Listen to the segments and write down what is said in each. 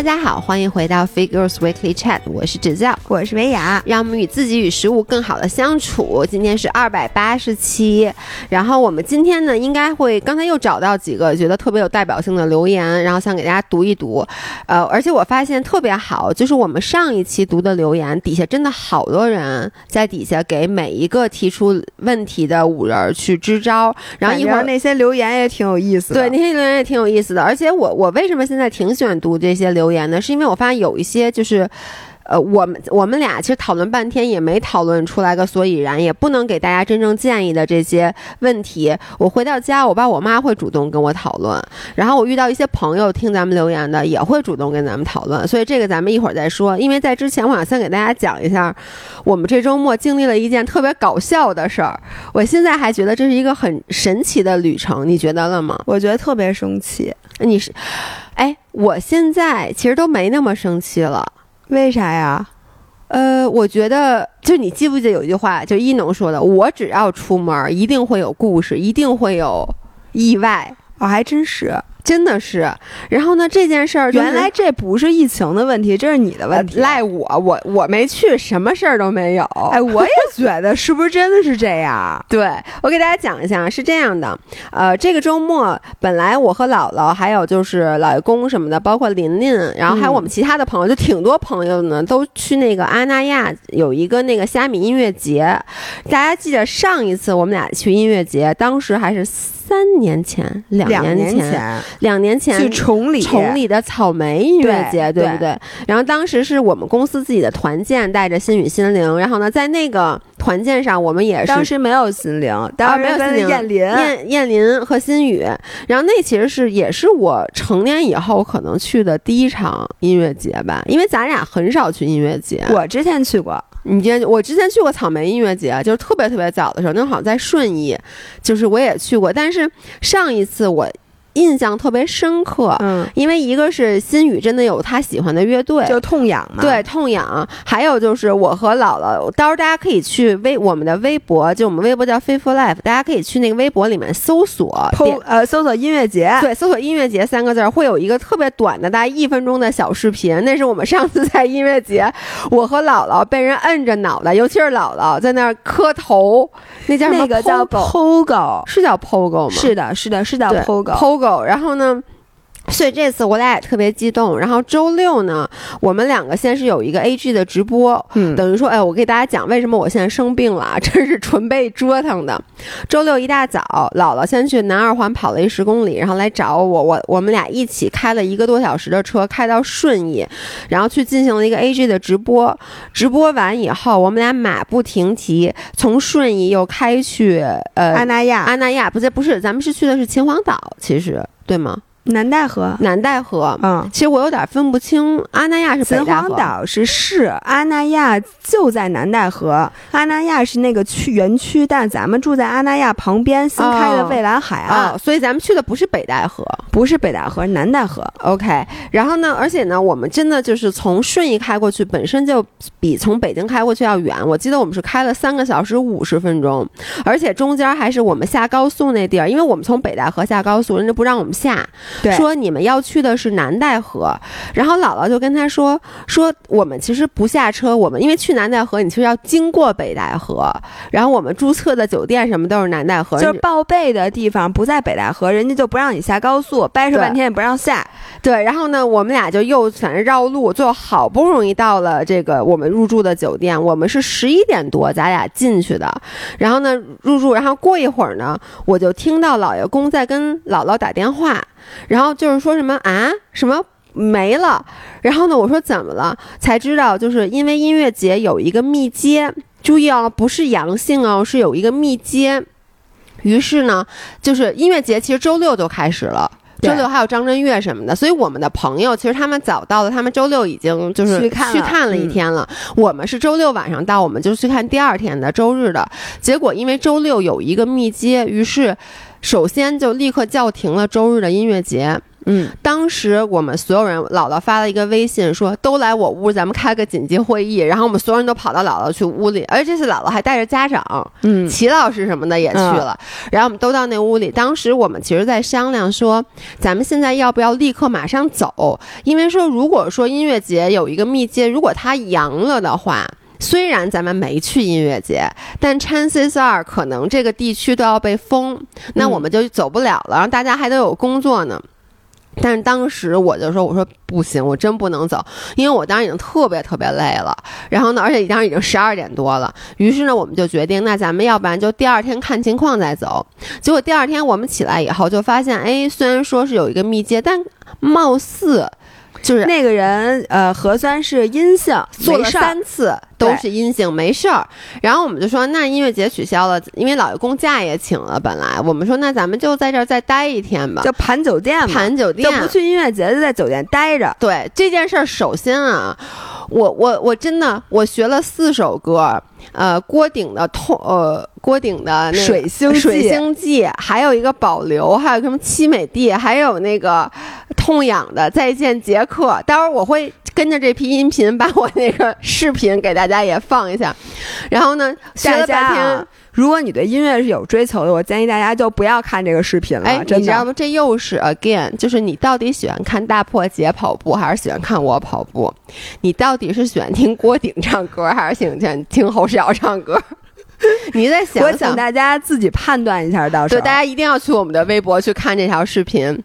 大家好，欢迎回到 Figures Weekly Chat，我是指教，我是维雅，让我们与自己与食物更好的相处。今天是二百八十期，然后我们今天呢，应该会刚才又找到几个觉得特别有代表性的留言，然后想给大家读一读。呃，而且我发现特别好，就是我们上一期读的留言底下真的好多人在底下给每一个提出问题的五人去支招，然后一会儿那些留言也挺有意思的，对那些留言也挺有意思的。而且我我为什么现在挺喜欢读这些留言呢？是因为我发现有一些就是。呃，我们我们俩其实讨论半天也没讨论出来个所以然，也不能给大家真正建议的这些问题。我回到家，我爸我妈会主动跟我讨论，然后我遇到一些朋友听咱们留言的，也会主动跟咱们讨论。所以这个咱们一会儿再说。因为在之前，我想先给大家讲一下，我们这周末经历了一件特别搞笑的事儿。我现在还觉得这是一个很神奇的旅程，你觉得了吗？我觉得特别生气。你是，哎，我现在其实都没那么生气了。为啥呀？呃，我觉得，就你记不记得有一句话，就一农说的：“我只要出门，一定会有故事，一定会有意外。”哦，还真是。真的是，然后呢？这件事儿原来这不是疫情的问题，这是你的问题，赖我，我我没去，什么事儿都没有。哎，我也觉得是不是真的是这样？对我给大家讲一下，是这样的，呃，这个周末本来我和姥姥还有就是老爷公什么的，包括琳琳，然后还有我们其他的朋友，就挺多朋友呢，都去那个阿那亚有一个那个虾米音乐节。大家记得上一次我们俩去音乐节，当时还是。三年前，两年前，两年前去崇礼，崇礼的草莓音乐节，对不对？然后当时是我们公司自己的团建，带着心语心灵。然后呢，在那个团建上，我们也是当时没有心灵，当时没有心灵，燕林、燕燕林和心语。然后那其实是也是我成年以后可能去的第一场音乐节吧，因为咱俩很少去音乐节。我之前去过。你之前我之前去过草莓音乐节，就是特别特别早的时候，那好像在顺义，就是我也去过，但是上一次我。印象特别深刻，嗯，因为一个是心雨真的有他喜欢的乐队，就痛痒嘛，对，痛痒。还有就是我和姥姥，到时候大家可以去微我们的微博，就我们微博叫 Faithful Life，大家可以去那个微博里面搜索，呃，搜索音乐节，对，搜索音乐节三个字，会有一个特别短的，大概一分钟的小视频。那是我们上次在音乐节，我和姥姥被人摁着脑袋，尤其是姥姥在那儿磕头，那叫那个叫 Pogo，是叫 Pogo 吗？是的，是的，是叫 Pogo。然后呢？所以这次我俩也特别激动。然后周六呢，我们两个先是有一个 A G 的直播，嗯，等于说，哎，我给大家讲为什么我现在生病了，真是纯被折腾的。周六一大早，姥姥先去南二环跑了一十公里，然后来找我，我我们俩一起开了一个多小时的车，开到顺义，然后去进行了一个 A G 的直播。直播完以后，我们俩马不停蹄从顺义又开去呃阿那亚，阿那亚不对，不是，咱们是去的是秦皇岛，其实对吗？南戴河，南戴河，嗯，其实我有点分不清，阿那亚是秦皇岛是市，阿那亚就在南戴河，阿那亚是那个区园区，但咱们住在阿那亚旁边新开的蔚蓝海岸，所以咱们去的不是北戴河，不是北戴河，南戴河，OK。然后呢，而且呢，我们真的就是从顺义开过去，本身就比从北京开过去要远，我记得我们是开了三个小时五十分钟，而且中间还是我们下高速那地儿，因为我们从北戴河下高速，人家不让我们下。说你们要去的是南戴河，然后姥姥就跟他说说我们其实不下车，我们因为去南戴河，你其实要经过北戴河，然后我们注册的酒店什么都是南戴河，就是报备的地方不在北戴河，人家就不让你下高速，掰扯半天也不让下。对，然后呢，我们俩就又反正绕路，最后好不容易到了这个我们入住的酒店，我们是十一点多咱俩进去的，然后呢入住，然后过一会儿呢，我就听到老爷公在跟姥姥打电话。然后就是说什么啊，什么没了？然后呢，我说怎么了？才知道就是因为音乐节有一个密接，注意哦，不是阳性哦，是有一个密接。于是呢，就是音乐节其实周六就开始了，周六还有张震岳什么的，所以我们的朋友其实他们早到了，他们周六已经就是去看了一天了。我们是周六晚上到，我们就去看第二天的周日的。结果因为周六有一个密接，于是。首先就立刻叫停了周日的音乐节，嗯，当时我们所有人，姥姥发了一个微信说，都来我屋，咱们开个紧急会议。然后我们所有人都跑到姥姥去屋里，而且这次姥姥还带着家长，嗯齐老师什么的也去了。然后我们都到那屋里，当时我们其实在商量说，咱们现在要不要立刻马上走？因为说如果说音乐节有一个密接，如果它阳了的话。虽然咱们没去音乐节，但 chances are 可能这个地区都要被封，那我们就走不了了。然后大家还得有工作呢。但是当时我就说：“我说不行，我真不能走，因为我当时已经特别特别累了。然后呢，而且当时已经十二点多了。于是呢，我们就决定，那咱们要不然就第二天看情况再走。结果第二天我们起来以后就发现，哎，虽然说是有一个密接，但貌似就是那个人呃核酸是阴性，做了三次都是阴性，没事儿。然后我们就说，那音乐节取消了，因为老爷公假也请了。本来我们说，那咱们就在这儿再待一天吧，就盘酒店嘛，盘酒店就不去音乐节，就在酒店待着。对这件事儿，首先啊，我我我真的我学了四首歌，呃，郭顶的痛，呃，郭顶的那个水星记水星记，还有一个保留，还有什么凄美地，还有那个痛痒的再见杰克。待会儿我会跟着这批音频把我那个视频给大家也放一下。然后呢，学大了半天。如果你对音乐是有追求的，我建议大家就不要看这个视频了。哎，真的，你知道吗？这又是 again，就是你到底喜欢看大破节跑步，还是喜欢看我跑步？你到底是喜欢听郭顶唱歌，还是喜欢听侯世瑶唱歌？你在想我请想，大家自己判断一下，到时对，候大家一定要去我们的微博去看这条视频。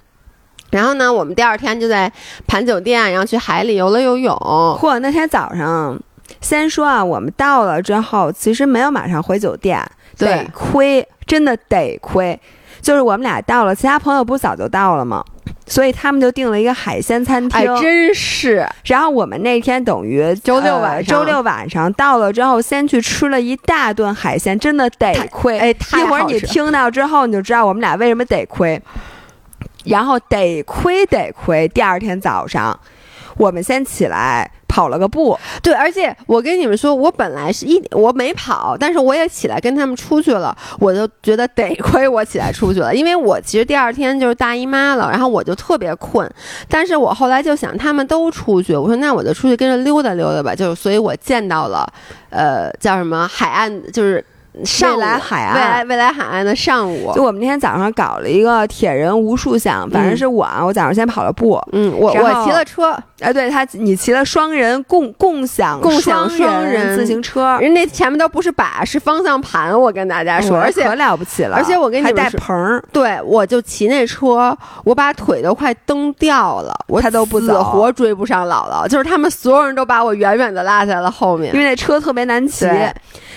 然后呢，我们第二天就在盘酒店，然后去海里游了游泳。嚯那天早上，先说啊，我们到了之后，其实没有马上回酒店，对得亏，真的得亏。就是我们俩到了，其他朋友不是早就到了吗？所以他们就订了一个海鲜餐厅。哎，真是然后我们那天等于周六呃晚上周六晚上到了之后，先去吃了一大顿海鲜，真的得亏。哎一会儿你听到之后，你就知道我们俩为什么得亏。然后得亏得亏，第二天早上，我们先起来跑了个步，对，而且我跟你们说，我本来是一我没跑，但是我也起来跟他们出去了，我就觉得得亏我起来出去了，因为我其实第二天就是大姨妈了，然后我就特别困，但是我后来就想他们都出去，我说那我就出去跟着溜达溜达吧，就是所以我见到了，呃，叫什么海岸，就是未来海岸。未来未来海岸的上午。就，我们那天早上搞了一个铁人无数项，反正是我啊，我早上先跑了步，嗯，我我骑了车，哎，对他，你骑了双人共共享共享双双人。自行车，人那前面都不是把，是方向盘，我跟大家说，而且可了不起了，而且我跟你还带们说棚儿，对，我就骑那车，我把腿都快蹬掉了，我他都不死走活追不上姥姥，就是他们所有人都把我远远的落在了后面。因。为那车特别难骑。对。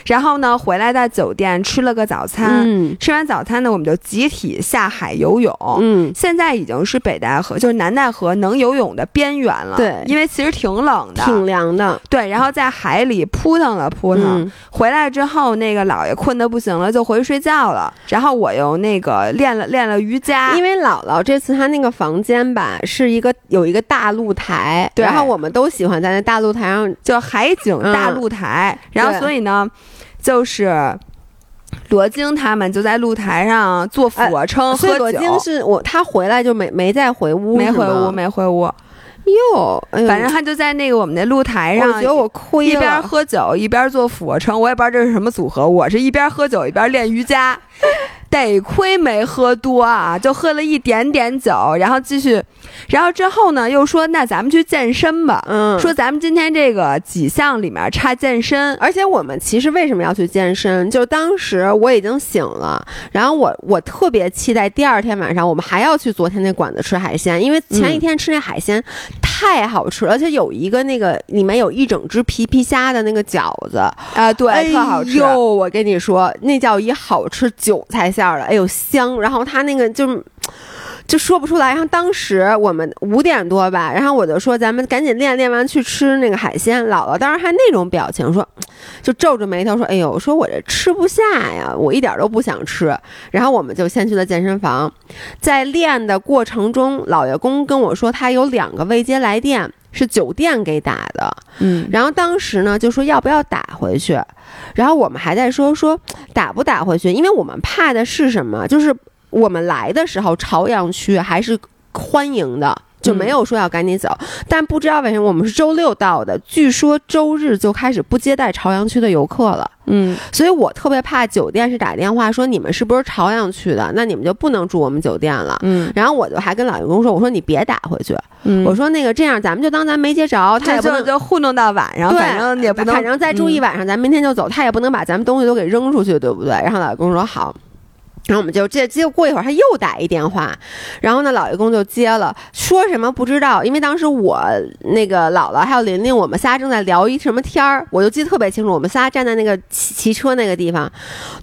然后呢，回来在酒店吃了个早餐，嗯。吃完早餐呢，我们就集体下海游泳。嗯，现在已经是北戴河，就是南戴河能游泳的边缘了。对。因为其实挺冷的。挺凉的。对，然后在海里扑腾了扑腾，嗯。回来之后，那个姥爷困得不行了，就回去睡觉了。然后我又那个练了练了瑜伽，因为姥姥这次她那个房间吧，是一个有一个大露台，对。然后我们都喜欢在那大露台上，就海景大露台，然后所以呢，就是罗京他们就在露台上做俯卧撑、喝酒，罗京是我他回来就没没再回屋，没回屋，没回屋，哟，哎反正他就在那个我们那露台上我觉。得我亏一边了。喝酒一边做俯卧撑，我也不知道这是什么组合。我是一边喝酒一边练瑜伽，得亏没喝多啊，就喝了一点点酒，然后继续，然后之后呢又说那咱们去健身吧，嗯，说咱们今天这个几项里面差健身，而且我们其实为什么要去健身？就当时我已经醒了，然后我我特别期待第二天晚上我们还要去昨天那馆子吃海鲜，因为前一天吃那海鲜太好吃了，而且有一个那个里面有一整只皮皮虾的那个饺子，啊，对，哎特好吃。哟，我跟你说，那叫一好吃韭菜馅儿的，哎呦香，然后他那个就。就说不出来，然后当时我们五点多吧，然后我就说咱们赶紧练，练完去吃那个海鲜。姥姥当时还那种表情说，就皱着眉头说：“哎呦，说我这吃不下呀，我一点都不想吃。”然后我们就先去了健身房，在练的过程中，老爷公跟我说他有两个未接来电是酒店给打的，嗯，然后当时呢就说要不要打回去，然后我们还在说说打不打回去，因为我们怕的是什么，就是我们来的时候朝阳区还是欢迎的。就没有说要赶紧走，但不知道为什么我们是周六到的，据说周日就开始不接待朝阳区的游客了。嗯，所以我特别怕酒店是打电话说你们是不是朝阳区的，那你们就不能住我们酒店了。嗯，然后我就还跟老员工说，我说你别打回去，嗯我说那个这样咱们就当咱没接着，他也不能。就就糊弄到晚上，反正也不能，反正再住一晚上，咱明天就走，他也不能把咱们东西都给扔出去，对不对？然后老员工说好。然后我们就这接过一会儿他又打一电话，然后呢老爷公就接了，说什么不知道，因为当时我那个姥姥还有琳琳，我们仨正在聊一什么天儿，我就记得特别清楚，我们仨站在那个骑骑车那个地方，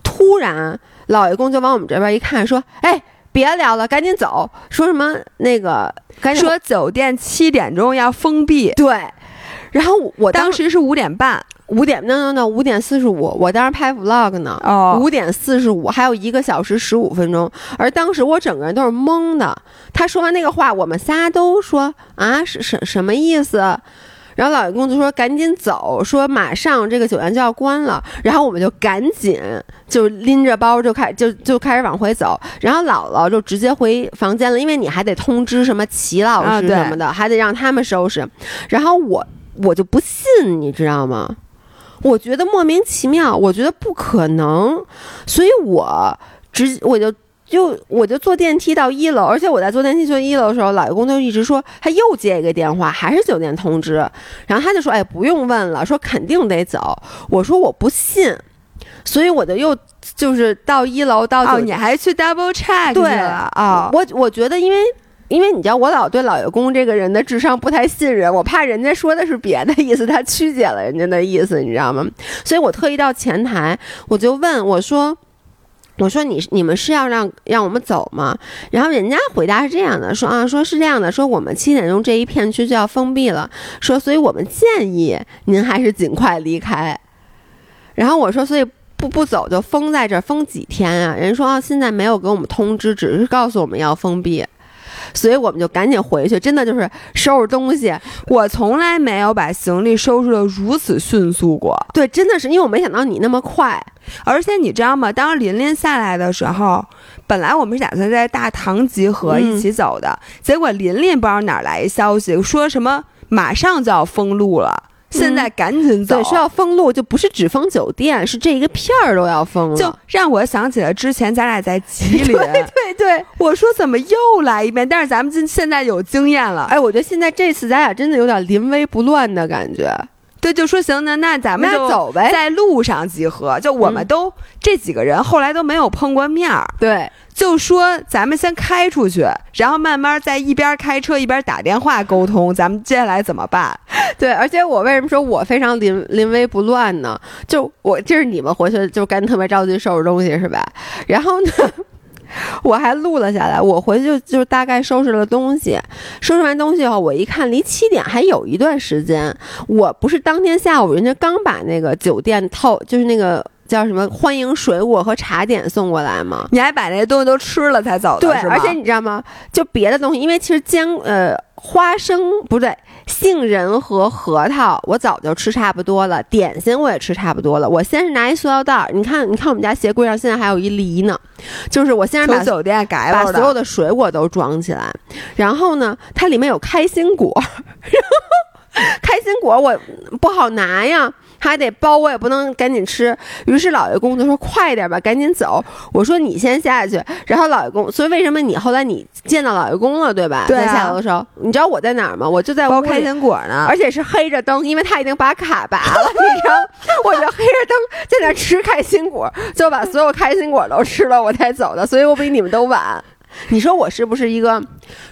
突然老爷公就往我们这边一看，说：“哎，别聊了，赶紧走。”说什么那个赶紧说酒店七点钟要封闭，对。然后我当当时是五点半，五点，no no no，五点四十五，我当时拍 vlog 呢。哦五点四十五，还有一个小时十五分钟，而当时我整个人都是懵的。他说完那个话，我们仨都说啊，是什什么意思？然后老员工就说赶紧走，说马上这个酒店就要关了。然后我们就赶紧就拎着包就开就就开始往回走。然后姥姥就直接回房间了，因为你还得通知什么齐老师什么的，还得让他们收拾。然后我我就不信，你知道吗？我觉得莫名其妙，我觉得不可能，所以我直我就就我就坐电梯到一楼，而且我在坐电梯坐一楼的时候，老员工就一直说他又接一个电话，还是酒店通知，然后他就说哎不用问了，说肯定得走，我说我不信，所以我就又就是到一楼到哦，你还去 double check 去对了啊？我我觉得因为。因为你知道，我老对老员工这个人的智商不太信任，我怕人家说的是别的意思，他曲解了人家的意思，你知道吗？所以我特意到前台，我就问我说：“我说你你们是要让让我们走吗？”然后人家回答是这样的，说啊，说是这样的，说我们七点钟这一片区就要封闭了，说所以我们建议您还是尽快离开。然后我说，所以不不走就封在这儿，封几天啊？人说啊，现在没有给我们通知，只是告诉我们要封闭。所以我们就赶紧回去，真的就是收拾东西。我从来没有把行李收拾的如此迅速过，对，真的是因为我没想到你那么快。而且你知道吗？当琳琳下来的时候，本来我们是打算在大堂集合一起走的，结果琳琳不知道哪儿来一消息，说什么马上就要封路了，现在赶紧走。对，说要封路，就不是只封酒店，是这一个片儿都要封了。就让我想起了之前咱俩在吉林，对对对，我说怎么又来一遍？但是咱们今现在有经验了，哎，我觉得现在这次咱俩真的有点临危不乱的感觉。对，就说行，那那咱们就走呗在路上集合。就我们嗯都、这几个人后来都没有碰过面儿，对，就说咱们先开出去，然后慢慢在一边开车一边打电话沟通，咱们接下来怎么办？对，而且我为什么说我非常临临危不乱呢？就我就是你们回去就赶紧特别着急收拾东西是吧？然后呢，我还录了下来。我回去就就大概收拾了东西，收拾完东西以后，我一看离七点还有一段时间。我不是当天下午人家刚把那个酒店套，就是那个叫什么欢迎水果和茶点送过来吗？你还把那些东西都吃了才走的，对，而且你知道吗？就别的东西，因为其实坚呃花生不对，杏仁和核桃我早就吃差不多了，点心我也吃差不多了。我先是拿一塑料袋儿，你看你看我们家鞋柜上现在还有一梨呢，就是我先是把酒店改了把所有的水果都装起来，然后呢，它里面有开心果，然后开心果我不好拿呀。还得包，我也不能赶紧吃。于是老爷公就说：“快点吧，赶紧走。”我说：“你先下去。”然后老爷公，所以为什么你后来你见到老爷公了，对吧？对啊在下楼的时候，你知道我在哪儿吗？我就在屋里包开心果呢。而且是黑着灯，因为他已经把卡拔了，你知道，我就黑着灯在那吃开心果，就把所有开心果都吃了，我才走的，所以我比你们都晚。你说我是不是一个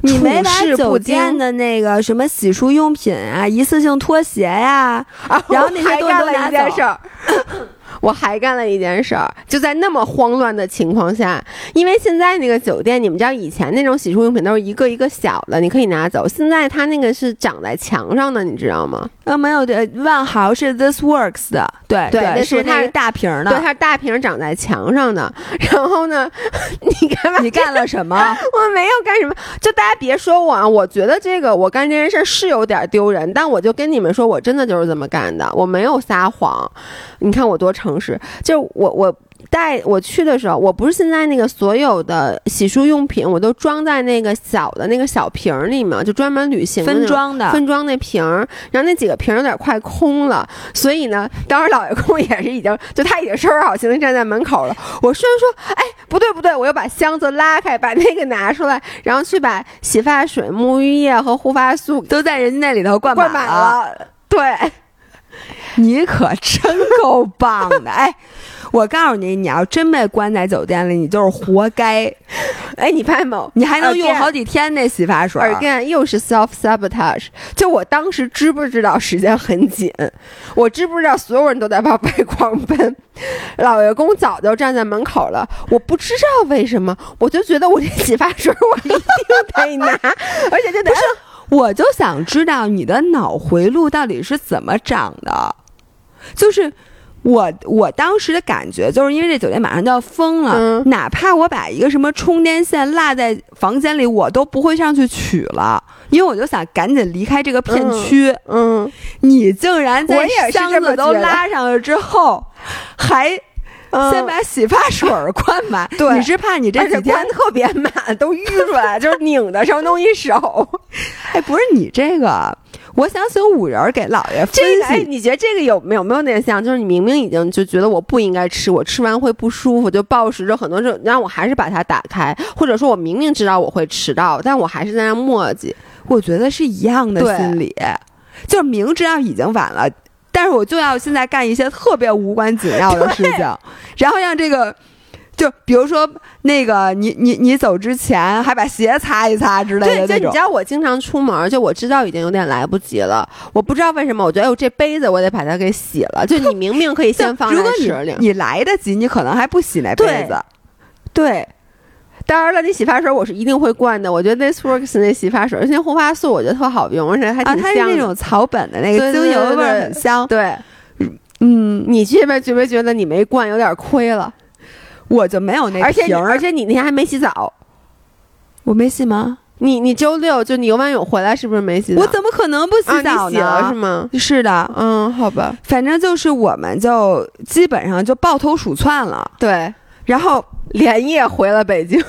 你没把处事不酒店惊的那个什么洗漱用品啊、一次性拖鞋呀、啊？然后那些还干了一件走事儿。我还干了一件事儿，就在那么慌乱的情况下，因为现在那个酒店，你们知道以前那种洗漱用品都是一个一个小的，你可以拿走，现在它那个是长在墙上的，你知道吗？呃，没有的，万豪是 This Works 的，对对那是它是大瓶儿的。对，它是大瓶长在墙上的。然后呢，你干嘛？你干了什么？我没有干什么，就大家别说我啊，我觉得这个我干这件事儿是有点丢人，但我就跟你们说，我真的就是这么干的，我没有撒谎。你看我多诚实，就我我带我去的时候，我不是现在那个所有的洗漱用品我都装在那个小的那个小瓶儿里嘛，就专门旅行分装的，分装那瓶儿，然后那几个瓶儿有点快空了，所以呢，当时老爷公 也是已经，就他已经收拾好行李站在门口了。我虽然说，哎，不对不对，我又把箱子拉开，把那个拿出来，然后去把洗发水、沐浴液和护发素都在人家那里头灌灌满了。了。对，你可真够棒的！哎，我告诉你，你要真被关在酒店里，你就是活该。哎，你发现没有？你还能用好几天那洗发水。again 又是 self sabotage。就我当时知不知道时间很紧？我知不知道所有人都在往外狂奔？老爷公早就站在门口了，我不知道为什么，我就觉得我这洗发水我一定得拿，而且就得我就想知道你的脑回路到底是怎么长的，就是。我我当时的感觉就是因为这酒店马上就要封了，嗯哪怕我把一个什么充电线落在房间里，我都不会上去取了，因为我就想赶紧离开这个片区。嗯，你竟然在箱子都拉上了之后，还嗯先把洗发水儿灌满。对你是怕你这几天特别满，都淤出来，就是拧的时候弄一手。哎，不是你这个，我想请五仁儿给姥爷分这个，哎，析。你觉得这个有没有没有点像？就是你明明已经就觉得我不应该吃，我吃完会不舒服，就暴食着很多时候，让我还是把它打开，或者说我明明知道我会迟到，但我还是在那磨叽。我觉得是一样的心理，就是明知道已经晚了，但是我就要现在干一些特别无关紧要的事情，然后让这个。就比如说那个你你你走之前还把鞋擦一擦之类，的那种就你知，道我经常出门，就我知道已经有点来不及了，我不知道为什么，我觉得哎呦这杯子我得把它给洗了。就你明明可以先放如果你在池里，你来得及，你可能还不洗那杯对子。对。当然了，那洗发水我是一定会灌的。我觉得 This Works 那洗发水，而且护发素我觉得特好用，而且还啊，挺香的。它是那种草本的那个精油味很香。对，嗯，你这边觉没觉得你没灌有点亏了？我就没有那而且你瓶而且你那天还没洗澡，我没洗吗？你你周六就你游完泳回来是不是没洗澡？我怎么可能不洗啊澡你洗了呢？是吗？是的，嗯，好吧，反正就是我们就基本上就抱头鼠窜了，对，然后连夜回了北京，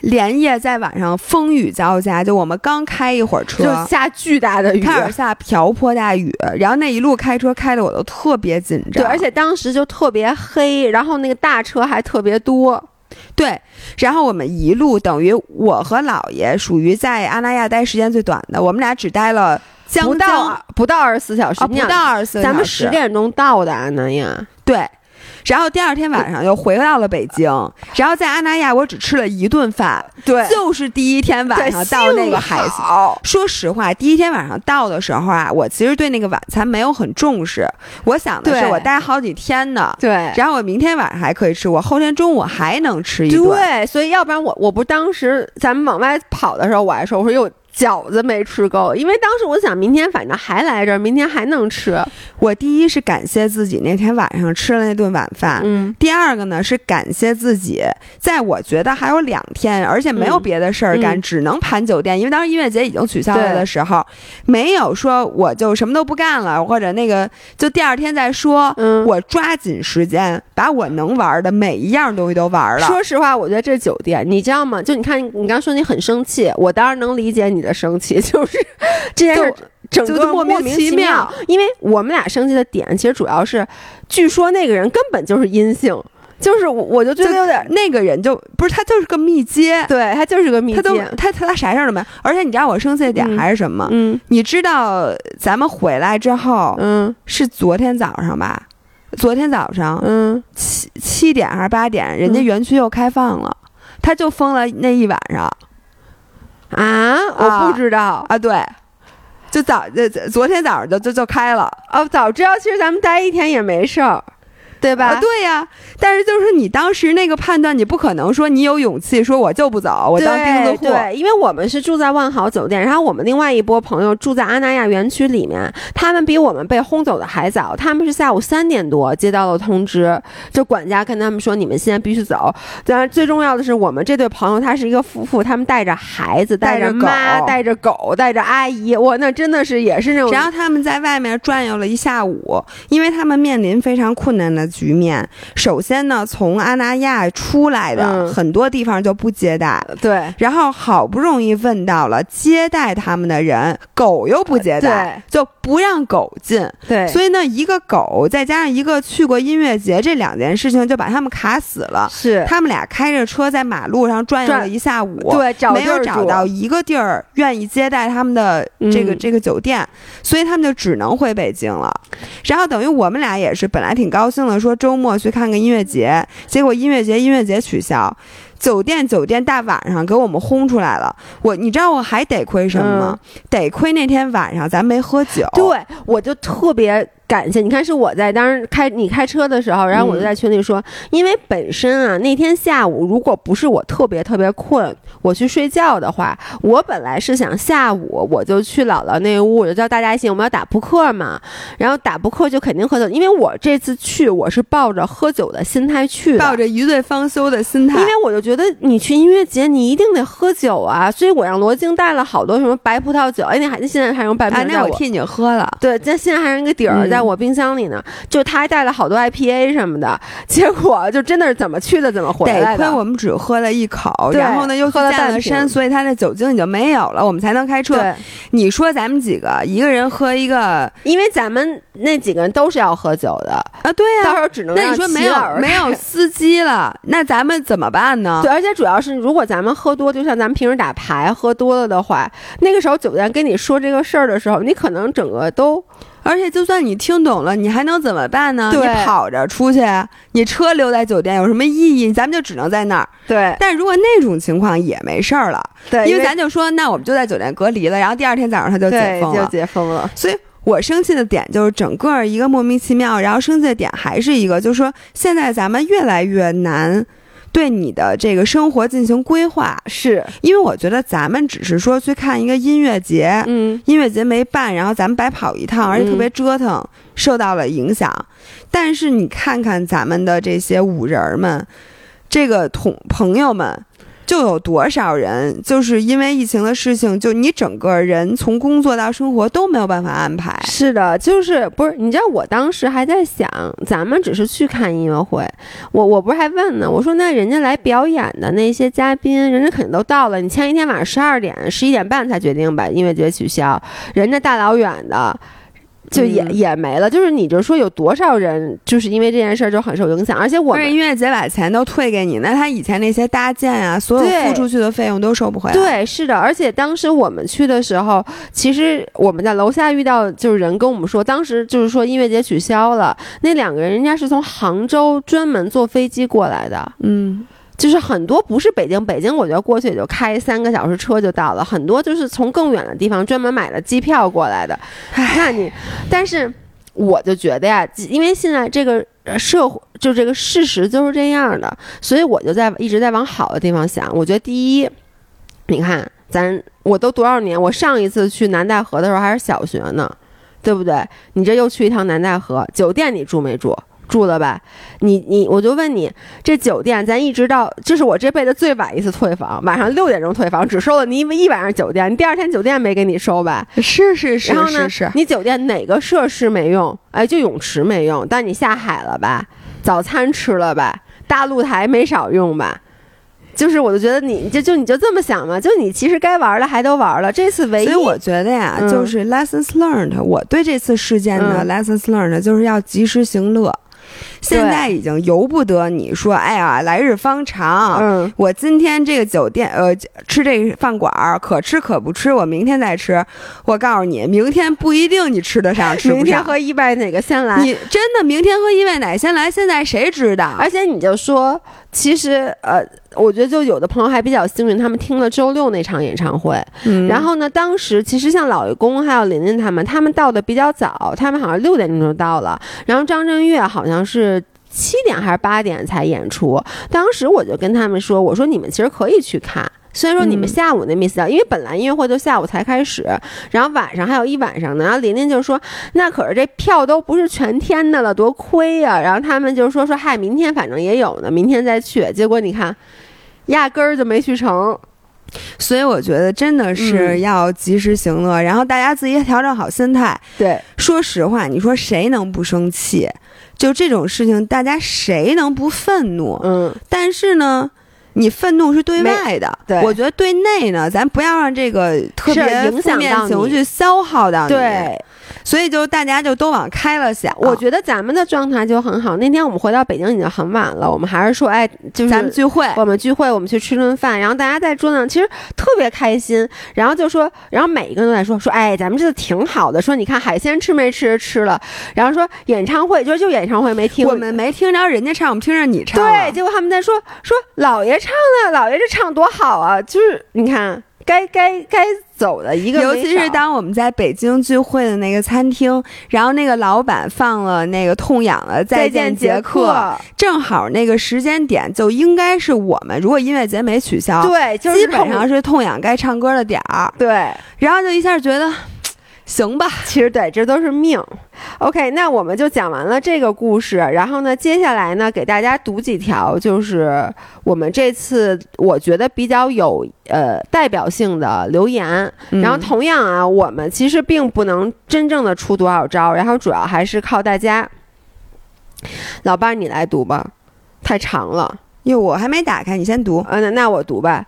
连夜在晚上风雨交加，就我们刚开一会儿车就。下巨大的雨。开始下瓢泼大雨，然后那一路开车开的我都特别紧张，对，而且当时就特别黑，然后那个大车还特别多。对，然后我们一路等于我和姥爷属于在阿那亚待时间最短的，我们俩只待了将不到不到二十四小时，不到二十四个咱们小时十点钟到的阿南亚，对，然后第二天晚上又回到了北京，然后在阿那亚我只吃了一顿饭，对就是第一天晚上到那个海幸。好说实话，第一天晚上到的时候啊，我其实对那个晚餐没有很重视，我想的是我待好几天呢，对。然后我明天晚上还可以吃，我后天中午还能吃一顿。对，所以要不然我我不当时咱们往外跑的时候，我还说我说有饺子没吃够，因为当时我想明天反正还来这儿，明天还能吃。我第一是感谢自己那天晚上吃了那顿晚饭。嗯，第二个呢是感谢自己，在我觉得还有两天，而且没有嗯别的事儿干，嗯只能盘酒店，因为当时音乐节已经取消了的时候，没有说我就什么都不干了，或者那个就第二天再说。嗯我抓紧时间把我能玩的每一样东西都玩了。说实话，我觉得这酒店，你知道吗？就你看，你刚说你很生气，我当然能理解你的生气，就是这件事整个就莫名名其妙妙。因为我们俩生气的点，其实主要是，据说那个人根本就是阴性，就是我我就觉得有点，那个人就不是他就是个密接，对他就是个密他都接。他他他啥事儿都没。而且你知道我生气的点嗯还是什么？嗯你知道咱们回来之后、嗯是昨天早上吧？昨天早上嗯，七七点还是八点，人家嗯园区又开放了，他就封了那一晚上啊，我不知道。啊，对，就早就昨天早上就就就开了，哦，早知道其实咱们待一天也没事儿，对吧？啊，对呀，但是就是你当时那个判断，你不可能说你有勇气说我就不走，我当钉子户，因为我们是住在万豪酒店，然后我们另外一波朋友住在阿那亚园区里面，他们比我们被轰走的还早，他们是下午三点多接到了通知，就管家跟他们说你们现在必须走。当然，最重要的是我们这对朋友他是一个夫妇，他们带着孩子，带带着妈，狗带着狗，带着阿姨，我，那真的是也是那种。然后他们在外面转悠了一下午，因为他们面临非常困难的局面。首先呢，从阿那亚出来的、嗯很多地方就不接待，对然后好不容易问到了接待他们的人，狗又不接待，就不让狗进。对，所以呢，一个狗再加上一个去过音乐节，这两件事情就把他们卡死了。是他们俩开着车在马路上转悠了一下午，对找没有找到一个地儿愿意接待他们的这个、嗯这个酒店，所以他们就只能回北京了。然后等于我们俩也是本来挺高兴的，说周末去看个音乐节，结果音乐节音乐节取消。酒店酒店大晚上给我们轰出来了，我你知道我还得亏什么吗？得亏那天晚上咱没喝酒。对，我就特别感谢。你看，是我在当时开你开车的时候，然后我就在群里说，因为本身啊那天下午如果不是我特别特别困，我去睡觉的话，我本来是想下午我就去姥姥那屋，我就叫大家一起我们要打扑克嘛，然后打扑克就肯定喝酒，因为我这次去我是抱着喝酒的心态去的，抱着一醉方休的心态，因为我就觉得你去音乐节，你一定得喝酒啊，所以我让罗京带了好多什么白葡萄酒，哎，那还现在还用白葡啊，萄酒。那我替你喝了。对，这现在还有一个底儿嗯在我冰箱里呢，就他还带了好多 IPA 什么的，结果就真的是怎么去的怎么回来的。得亏我们只喝了一口，然后呢又喝了半瓶身，所以他的酒精已经没有了，我们才能开车。对，你说咱们几个一个人喝一个因为咱们那几个人都是要喝酒的，啊？对呀、到时候只能那你说没有没有司机了，那咱们怎么办呢？对，而且主要是如果咱们喝多，就像咱们平时打牌喝多了的话，那个时候酒店跟你说这个事儿的时候，你可能整个都而且就算你听懂了，你还能怎么办呢？你跑着出去，你车留在酒店有什么意义？咱们就只能在那儿。对但如果那种情况也没事儿了，对，因为咱就说，那我们就在酒店隔离了，然后第二天早上他就解封了。解封了。所以我生气的点就是整个一个莫名其妙，然后生气的点还是一个，就是说现在咱们越来越难对你的这个生活进行规划，是，因为我觉得咱们只是说去看一个音乐节，嗯，音乐节没办，然后咱们白跑一趟，而且特别折腾，受到了影响。但是你看看咱们的这些舞人儿们，这个同朋友们。就有多少人就是因为疫情的事情，就你整个人从工作到生活都没有办法安排。是的，就是不是？你知道我当时还在想，咱们只是去看音乐会，我我不是还问呢，我说那人家来表演的那些嘉宾，人家肯定都到了，你前一天晚上十二点、十一点半才决定把音乐节取消，人家大老远的。就也、嗯。也没了，就是你就说有多少人就是因为这件事儿就很受影响，而且我们音乐节把钱都退给你，那他以前那些搭建啊，所有付出去的费用都收不回来。，对，是的，而且当时我们去的时候，其实我们在楼下遇到就是人跟我们说，当时就是说音乐节取消了，那两个人人家是从杭州专门坐飞机过来的，嗯，就是很多不是北京，北京我觉得过去也就开三个小时车就到了，很多就是从更远的地方专门买了机票过来的。那你，但是我就觉得呀，因为现在这个呃社会就这个事实就是这样的，所以我就在一直在往好的地方想。我觉得第一，你看咱我都多少年，我上一次去南戴河的时候还是小学呢，对不对？你这又去一趟南戴河，酒店你住没住？住的吧？你你我就问你，这酒店咱一直到，这是我这辈子最晚一次退房，晚上六点钟退房，只收了你一晚上酒店，你第二天酒店没给你收吧？是是是然后呢，是是，你酒店哪个设施没用？哎，就泳池没用，但你下海了吧？早餐吃了吧？大露台没少用吧？就是，我就觉得你就就你就这么想嘛，就你其实该玩的还都玩了，这次唯一所以我觉得呀，嗯就是 lessons learned。我对这次事件的嗯 lessons learned 就是要及时行乐。现在已经由不得你说，哎呀，来日方长。嗯，我今天这个酒店，呃，吃这个饭馆儿可吃可不吃，我明天再吃。我告诉你，明天不一定你吃得上，吃不上。明天喝一外哪个先来？你真的明天喝一外哪先来，现在谁知道？而且你就说，其实呃，我觉得就有的朋友还比较幸运，他们听了周六那场演唱会，嗯然后呢，当时其实像老爷公还有琳琳他们，他们到的比较早，他们好像六点钟就到了，然后张震岳好像是。七点还是八点才演出？当时我就跟他们说：“我说你们其实可以去看，虽然说你们嗯下午那 miss 掉，因为本来音乐会都下午才开始，然后晚上还有一晚上呢。然后琳琳就说：那可是这票都不是全天的了，多亏呀、然后他们就说说嗨，明天反正也有呢，明天再去。结果你看，压根儿就没去成。所以我觉得真的是嗯要及时行乐，然后大家自己调整好心态。对，说实话，你说谁能不生气？就这种事情，大家谁能不愤怒？嗯，但是呢，你愤怒是对外的，对我觉得对内呢，咱不要让这个特别负面情绪消耗到你。，对。所以就大家就都往开了想。我觉得咱们的状态就很好。那天我们回到北京已经很晚了，我们还是说，哎，就是咱们聚会，我们聚会，我们去吃顿饭，然后大家在桌子上其实特别开心，然后就说，然后每一个人都在说说，哎，咱们这次挺好的，说你看海鲜吃没吃吃了，然后说演唱会，就就演唱会没听，我们没听着人家唱，我们听着你唱。对，结果他们在说说老爷唱的，老爷这唱多好啊，就是你看该该该走的一个，尤其是当我们在北京聚会的那个餐厅，然后那个老板放了那个痛痒的《再见杰克》，正好那个时间点就应该是我们如果音乐节没取消，对，就是基本上是痛痒该唱歌的点儿，对。然后就一下觉得，行吧，其实对，这都是命。OK，那我们就讲完了这个故事，然后呢，接下来呢，给大家读几条，就是我们这次我觉得比较有呃代表性的留言。然后嗯同样啊，我们其实并不能真正的出多少招，然后主要还是靠大家。老伴儿，你来读吧，太长了。哟，我还没打开，你先读。呃，那那我读吧，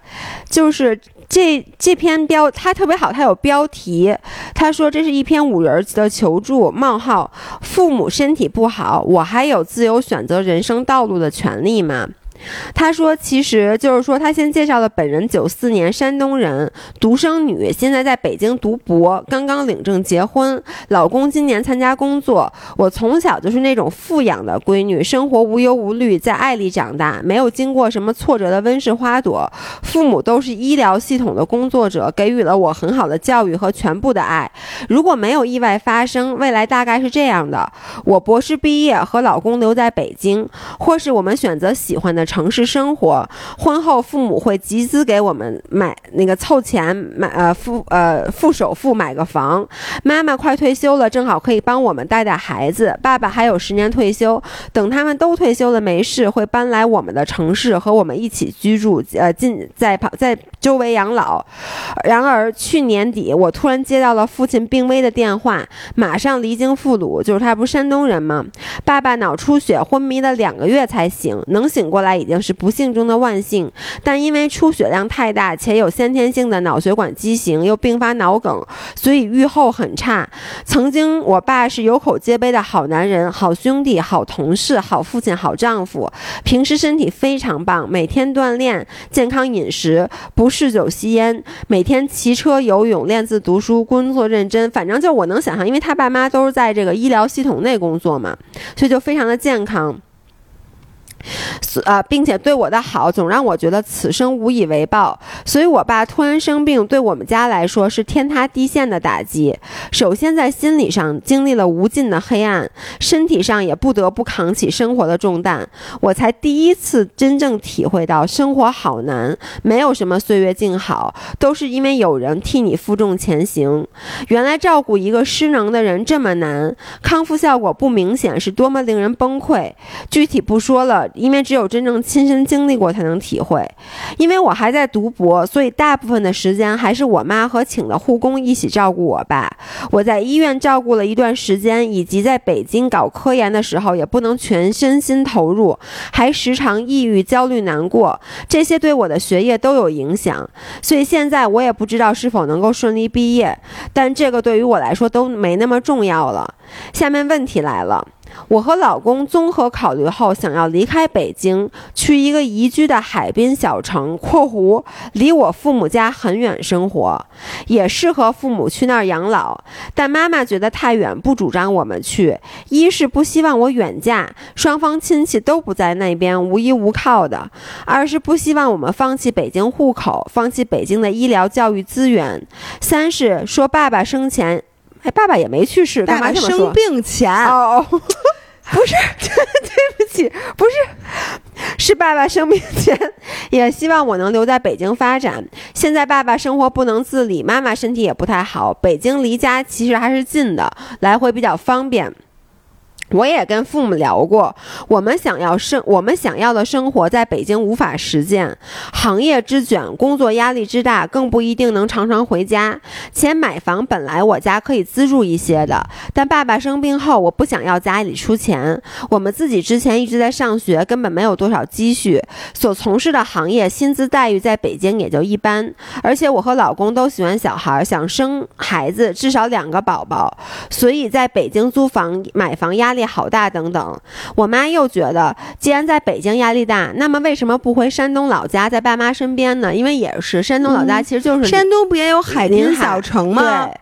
就是这这篇标，它特别好，它有标题，他说这是一篇五人儿的求助，冒号，父母身体不好，我还有自由选择人生道路的权利吗？他说：“其实就是说，他先介绍了本人，九四年山东人，独生女，现在在北京读博，刚刚领证结婚，老公今年参加工作。我从小就是那种富养的闺女，生活无忧无虑，在爱里长大，没有经过什么挫折的温室花朵。父母都是医疗系统的工作者，给予了我很好的教育和全部的爱。如果没有意外发生，未来大概是这样的：我博士毕业，和老公留在北京，或是我们选择喜欢的城市生活。婚后，父母会集资给我们买那个凑钱买呃付呃付首付买个房。妈妈快退休了，正好可以帮我们带带孩子。爸爸还有十年退休，等他们都退休了没事，会搬来我们的城市和我们一起居住，呃，近在旁在周围养老。然而去年底，我突然接到了父亲病危的电话，马上离京赴鲁，就是他不是山东人吗？爸爸脑出血，昏迷了两个月才醒，能醒过来已经是不幸中的万幸。但因为出血量太大，且有先天性的脑血管畸形，又并发脑梗，所以愈后很差。曾经我爸是有口皆碑的好男人、好兄弟、好同事、好父亲、好丈夫，平时身体非常棒，每天锻炼、健康饮食，不嗜酒吸烟，每天骑车、游泳、练字、读书，工作认真。反正就我能想象，因为他爸妈都是在这个医疗系统内工作嘛，所以就非常的健康。啊，并且对我的好总让我觉得此生无以为报，所以我爸突然生病，对我们家来说是天塌地陷的打击。首先在心理上经历了无尽的黑暗，身体上也不得不扛起生活的重担。我才第一次真正体会到生活好难，没有什么岁月静好，都是因为有人替你负重前行。原来照顾一个失能的人这么难，康复效果不明显是多么令人崩溃。具体不说了，因为只有真正亲身经历过才能体会。因为我还在读博，所以大部分的时间还是我妈和请的护工一起照顾我爸。我在医院照顾了一段时间，以及在北京搞科研的时候，也不能全身心投入，还时常抑郁、焦虑、难过，这些对我的学业都有影响。所以现在我也不知道是否能够顺利毕业，但这个对于我来说都没那么重要了。下面问题来了。我和老公综合考虑后，想要离开北京，去一个宜居的海滨小城（括弧离我父母家很远）生活，也适合父母去那儿养老。但妈妈觉得太远，不主张我们去。一是不希望我远嫁，双方亲戚都不在那边，无依无靠的；二是不希望我们放弃北京户口，放弃北京的医疗教育资源；三是说爸爸生前。哎，爸爸也没去世，干爸爸嘛这么说生？病前，哦，哦，不是，对不起，不是，是爸爸生病前也希望我能留在北京发展。现在爸爸生活不能自理，妈妈身体也不太好，北京离家其实还是近的，来回比较方便。我也跟父母聊过，我们想要生，我们想要的生活在北京无法实现，行业之卷，工作压力之大，更不一定能常常回家。且买房本来我家可以资助一些的，但爸爸生病后，我不想要家里出钱。我们自己之前一直在上学，根本没有多少积蓄，所从事的行业薪资待遇在北京也就一般。而且我和老公都喜欢小孩，想生孩子，至少两个宝宝，所以在北京租房、买房压力。好大等等，我妈又觉得，既然在北京压力大，那么为什么不回山东老家，在爸妈身边呢？因为也是山东老家，其实就是山东不也有海滨小城吗？对。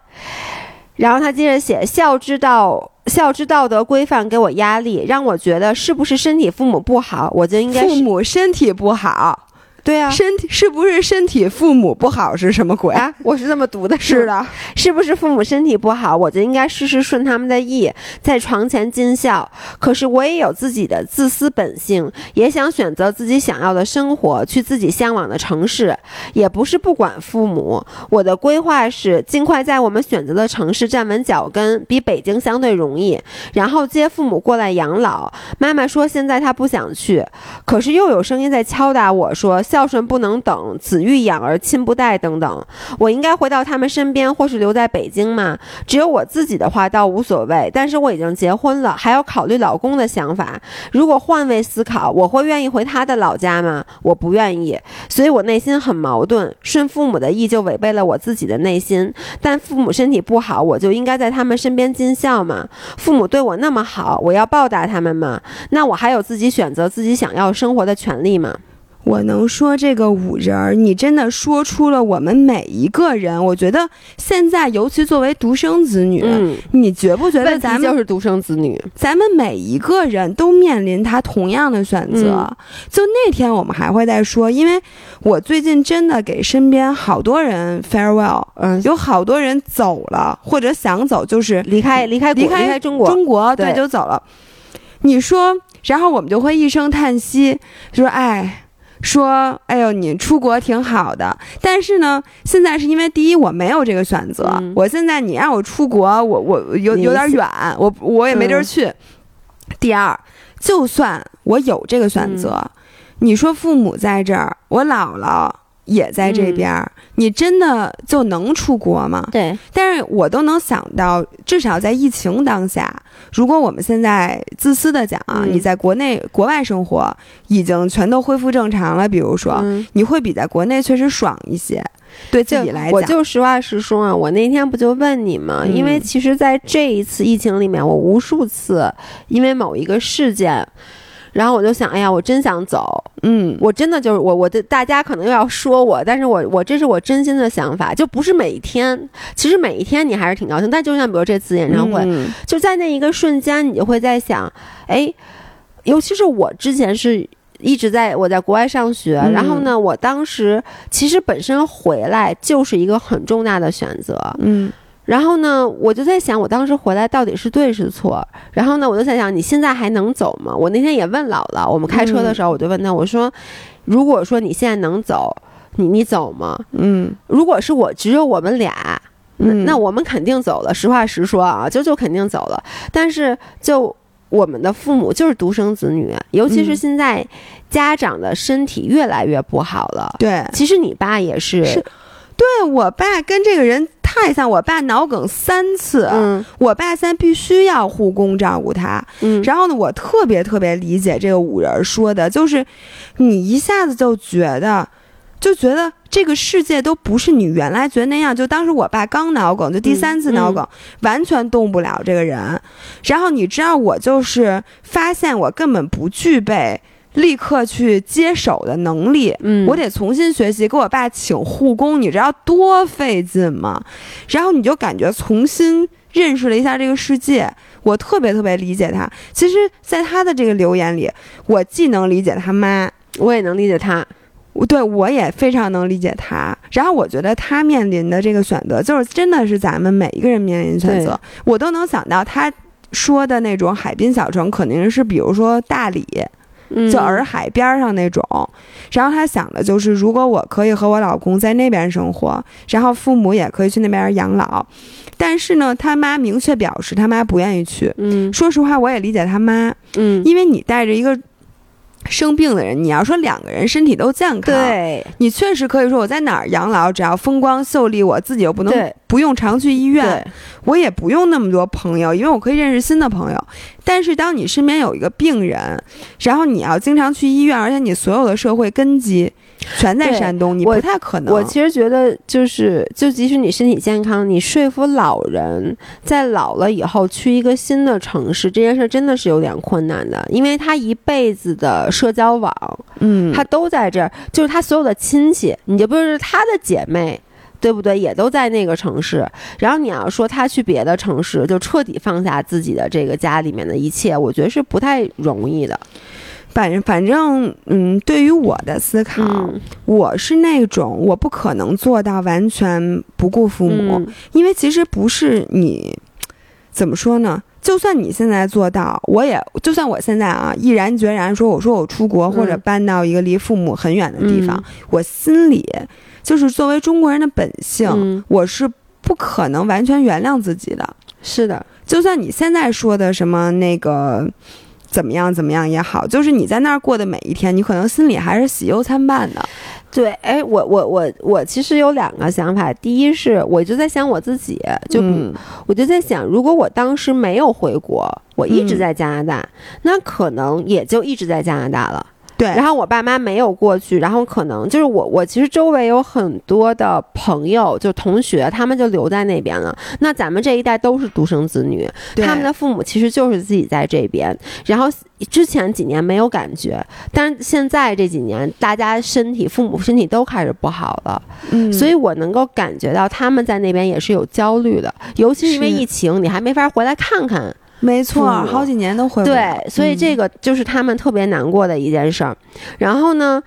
然后他接着写，孝之道，孝之道德规范给我压力，让我觉得是不是身体父母不好，我就应该父母身体不好。对啊，身体是不是身体父母不好是什么鬼啊？我是这么读的，是的，是不是父母身体不好，我就应该事事顺他们的意，在床前尽孝？可是我也有自己的自私本性，也想选择自己想要的生活，去自己向往的城市。也不是不管父母，我的规划是尽快在我们选择的城市站稳脚跟，比北京相对容易，然后接父母过来养老。妈妈说现在她不想去，可是又有声音在敲打我说。孝孝顺不能等，子欲养而亲不待等等。我应该回到他们身边，或是留在北京吗？只有我自己的话倒无所谓，但是我已经结婚了，还要考虑老公的想法。如果换位思考，我会愿意回他的老家吗？我不愿意，所以我内心很矛盾。顺父母的意就违背了我自己的内心，但父母身体不好，我就应该在他们身边尽孝吗？父母对我那么好，我要报答他们吗？那我还有自己选择自己想要生活的权利吗？我能说这个五人儿，你真的说出了我们每一个人。我觉得现在，尤其作为独生子女，你觉不觉得咱们就是独生子女？咱们每一个人都面临他同样的选择。就那天我们还会再说，因为我最近真的给身边好多人 farewell，嗯，有好多人走了或者想走，就是离开离开离开中国中国对就走了。你说，然后我们就会一声叹息，就说哎。说，哎呦，你出国挺好的，但是呢，现在是因为第一我没有这个选择，我现在你让我出国，我我有有点远，我我也没地儿去。第二，就算我有这个选择，你说父母在这儿，我姥姥。也在这边，你真的就能出国吗？对，但是我都能想到，至少在疫情当下，如果我们现在自私的讲啊，你在国内、国外生活已经全都恢复正常了，比如说，你会比在国内确实爽一些，对自己来讲。我就实话实说啊，我那天不就问你吗？因为其实，在这一次疫情里面，我无数次因为某一个事件。然后我就想，哎呀，我真想走，嗯，我真的就是我，我的大家可能又要说我，但是我我这是我真心的想法，就不是每一天，其实每一天你还是挺高兴，但就像比如这次演唱会，就在那一个瞬间，你就会在想，哎，尤其是我之前是一直在我在国外上学，然后呢，我当时其实本身回来就是一个很重大的选择，嗯。然后呢，我就在想，我当时回来到底是对是错？然后呢，我就在想，你现在还能走吗？我那天也问姥姥，我们开车的时候，我就问她，我说，如果说你现在能走，你你走吗？嗯，如果是我只有我们俩，那我们肯定走了。实话实说啊，就就肯定走了。但是就我们的父母就是独生子女，尤其是现在家长的身体越来越不好了。对，其实你爸也是。是，对我爸跟这个人。太像我爸脑梗三次，嗯，我爸现在必须要护工照顾他，嗯，然后呢，我特别特别理解这个五人说的，就是你一下子就觉得，就觉得这个世界都不是你原来觉得那样。就当时我爸刚脑梗，就第三次脑梗，完全动不了这个人，然后你知道我就是发现我根本不具备。立刻去接手的能力，嗯，我得重新学习。给我爸请护工，你知道多费劲吗？然后你就感觉重新认识了一下这个世界。我特别特别理解他。其实，在他的这个留言里，我既能理解他妈，我也能理解他。我对我也非常能理解他。然后我觉得他面临的这个选择，就是真的是咱们每一个人面临的选择。我都能想到他说的那种海滨小城，肯定是比如说大理。嗯就洱海边儿上那种。然后她想的就是，如果我可以和我老公在那边生活，然后父母也可以去那边养老，但是呢，他妈明确表示他妈不愿意去。嗯说实话，我也理解他妈，嗯，因为你带着一个生病的人，你要说两个人身体都健康，对。你确实可以说我在哪儿养老，只要风光秀丽，我自己又不能不用常去医院，我也不用那么多朋友，因为我可以认识新的朋友。但是当你身边有一个病人，然后你要经常去医院，而且你所有的社会根基全在山东，你不太可能。我其实觉得，就是就即使你身体健康，你说服老人在老了以后去一个新的城市，这件事真的是有点困难的，因为他一辈子的社交网，嗯，他都在这儿，就是他所有的亲戚，你就不是他的姐妹。对不对？也都在那个城市，然后你要说他去别的城市，就彻底放下自己的这个家里面的一切，我觉得是不太容易的。反正反正，嗯，对于我的思考，嗯我是那种我不可能做到完全不顾父母，嗯因为其实不是你怎么说呢？就算你现在做到，我也就算我现在啊毅然决然说，我说我出国或者嗯搬到一个离父母很远的地方，嗯我心里就是作为中国人的本性，嗯我是不可能完全原谅自己的。是的，就算你现在说的什么那个怎么样怎么样也好，就是你在那儿过的每一天，你可能心里还是喜忧参半的。对，哎，我我我我其实有两个想法，第一是我就在想我自己，就、嗯我就在想，如果我当时没有回国，我一直嗯在加拿大，那可能也就一直在加拿大了。对，然后我爸妈没有过去，然后可能就是我，我其实周围有很多的朋友，就同学，他们就留在那边了。那咱们这一代都是独生子女，他们的父母其实就是自己在这边。然后之前几年没有感觉，但是现在这几年，大家身体，父母身体都开始不好了，嗯，所以我能够感觉到他们在那边也是有焦虑的，尤其是因为疫情，你还没法回来看看。没错，好几年都回不了对，所以这嗯个就是他们特别难过的一件事儿。然后呢，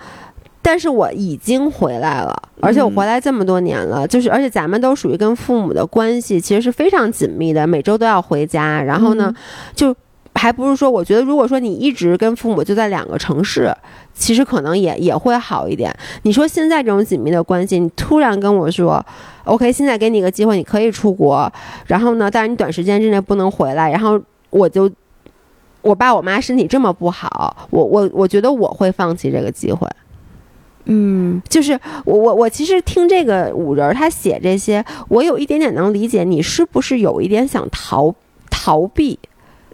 但是我已经回来了，而且我嗯回来这么多年了，就是而且咱们都属于跟父母的关系其实是非常紧密的，每周都要回家。然后呢，嗯就还不是说，我觉得如果说你一直跟父母就在两个城市。其实可能也也会好一点。你说现在这种紧密的关系，你突然跟我说，OK，现在给你一个机会，你可以出国，然后呢，但是你短时间之内不能回来，然后我就我爸我妈身体这么不好，我我我觉得我会放弃这个机会。嗯就是我我我其实听这个五人儿他写这些，我有一点点能理解你是不是有一点想逃逃避。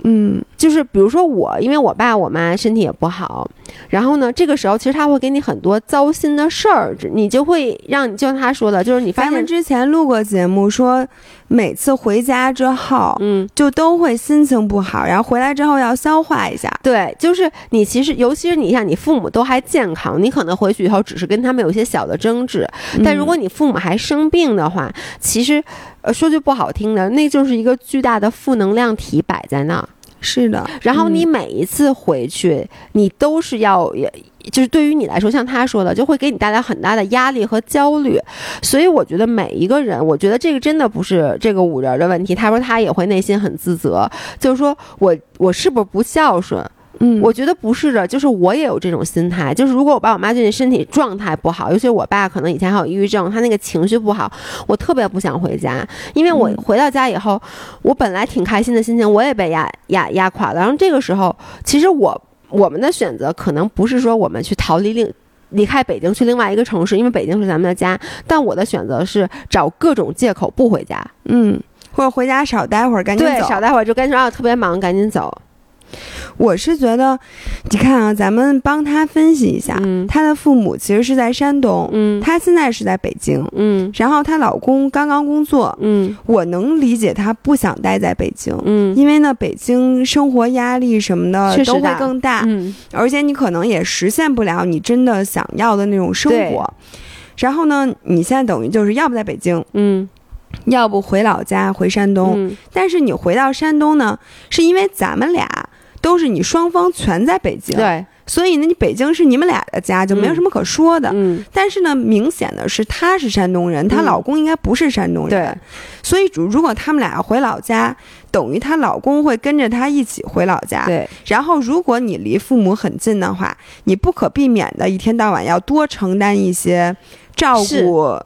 嗯就是比如说我，因为我爸我妈身体也不好，然后呢，这个时候其实他会给你很多糟心的事儿，你就会让你就像他说的，就是你发现，咱们之前录过节目，说每次回家之后，嗯，就都会心情不好，然后回来之后要消化一下。对，就是你其实，尤其是你像你父母都还健康，你可能回去以后只是跟他们有一些小的争执，但如果你父母还生病的话，其实，呃，说句不好听的，那就是一个巨大的负能量体摆在那儿。是的，然后你嗯每一次回去，你都是要，也就是对于你来说，像他说的，就会给你带来很大的压力和焦虑。所以我觉得每一个人，我觉得这个真的不是这个五人的问题。他说他也会内心很自责，就是说我我是不是不孝顺？嗯，我觉得不是的，就是我也有这种心态，就是如果我爸我妈最近身体状态不好，尤其我爸可能以前还有抑郁症，他那个情绪不好，我特别不想回家，因为我嗯回到家以后，我本来挺开心的心情，我也被压压压垮了。然后这个时候，其实我我们的选择可能不是说我们去逃离另。离开北京去另外一个城市，因为北京是咱们的家，但我的选择是找各种借口不回家。嗯，或者回家少待会儿，赶紧对，走。少待会儿就跟说啊特别忙，赶紧走。我是觉得，你看啊，咱们帮他分析一下，嗯。她的父母其实是在山东，嗯。他现在是在北京，嗯。然后她老公刚刚工作，嗯。我能理解她不想待在北京。嗯。因为呢，北京生活压力什么的都会更大，嗯。而且你可能也实现不了你真的想要的那种生活。然后呢，你现在等于就是要不在北京，嗯。要不回老家回山东。嗯。但是你回到山东呢，是因为咱们俩都是你双方全在北京，对，所以呢，你北京是你们俩的家，就没有什么可说的。嗯，但是呢，明显的是她是山东人，她嗯老公应该不是山东人，对，所以如如果他们俩要回老家，等于她老公会跟着她一起回老家。对，然后，如果你离父母很近的话，你不可避免的一天到晚要多承担一些照顾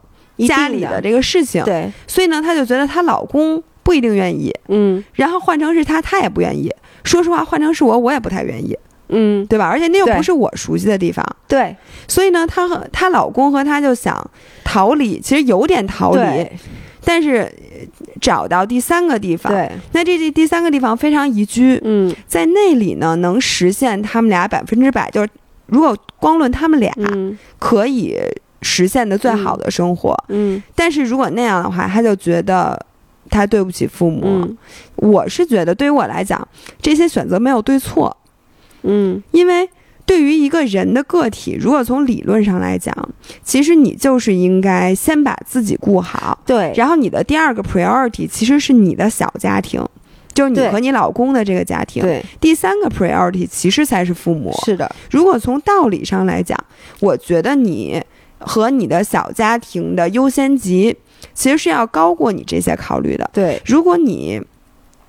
家里的这个事情。对，所以呢，她就觉得她老公不一定愿意，嗯。然后换成是他，他也不愿意。说实话，换成是我，我也不太愿意，嗯，对吧？而且那又不是我熟悉的地方，对，所以呢，她和她老公和她就想逃离，其实有点逃离，但是呃找到第三个地方。对，那这这第三个地方非常宜居，嗯。在那里呢，能实现他们俩百分之百，就是如果光论他们俩嗯。可以实现的最好的生活，嗯。但是如果那样的话，他就觉得他对不起父母。嗯。我是觉得，对于我来讲，这些选择没有对错，嗯。因为对于一个人的个体，如果从理论上来讲，其实你就是应该先把自己顾好，对，然后你的第二个 priority 其实是你的小家庭。就是你和你老公的这个家庭，对，第三个 priority 其实才是父母。是的，如果从道理上来讲，我觉得你和你的小家庭的优先级其实是要高过你这些考虑的。对，如果你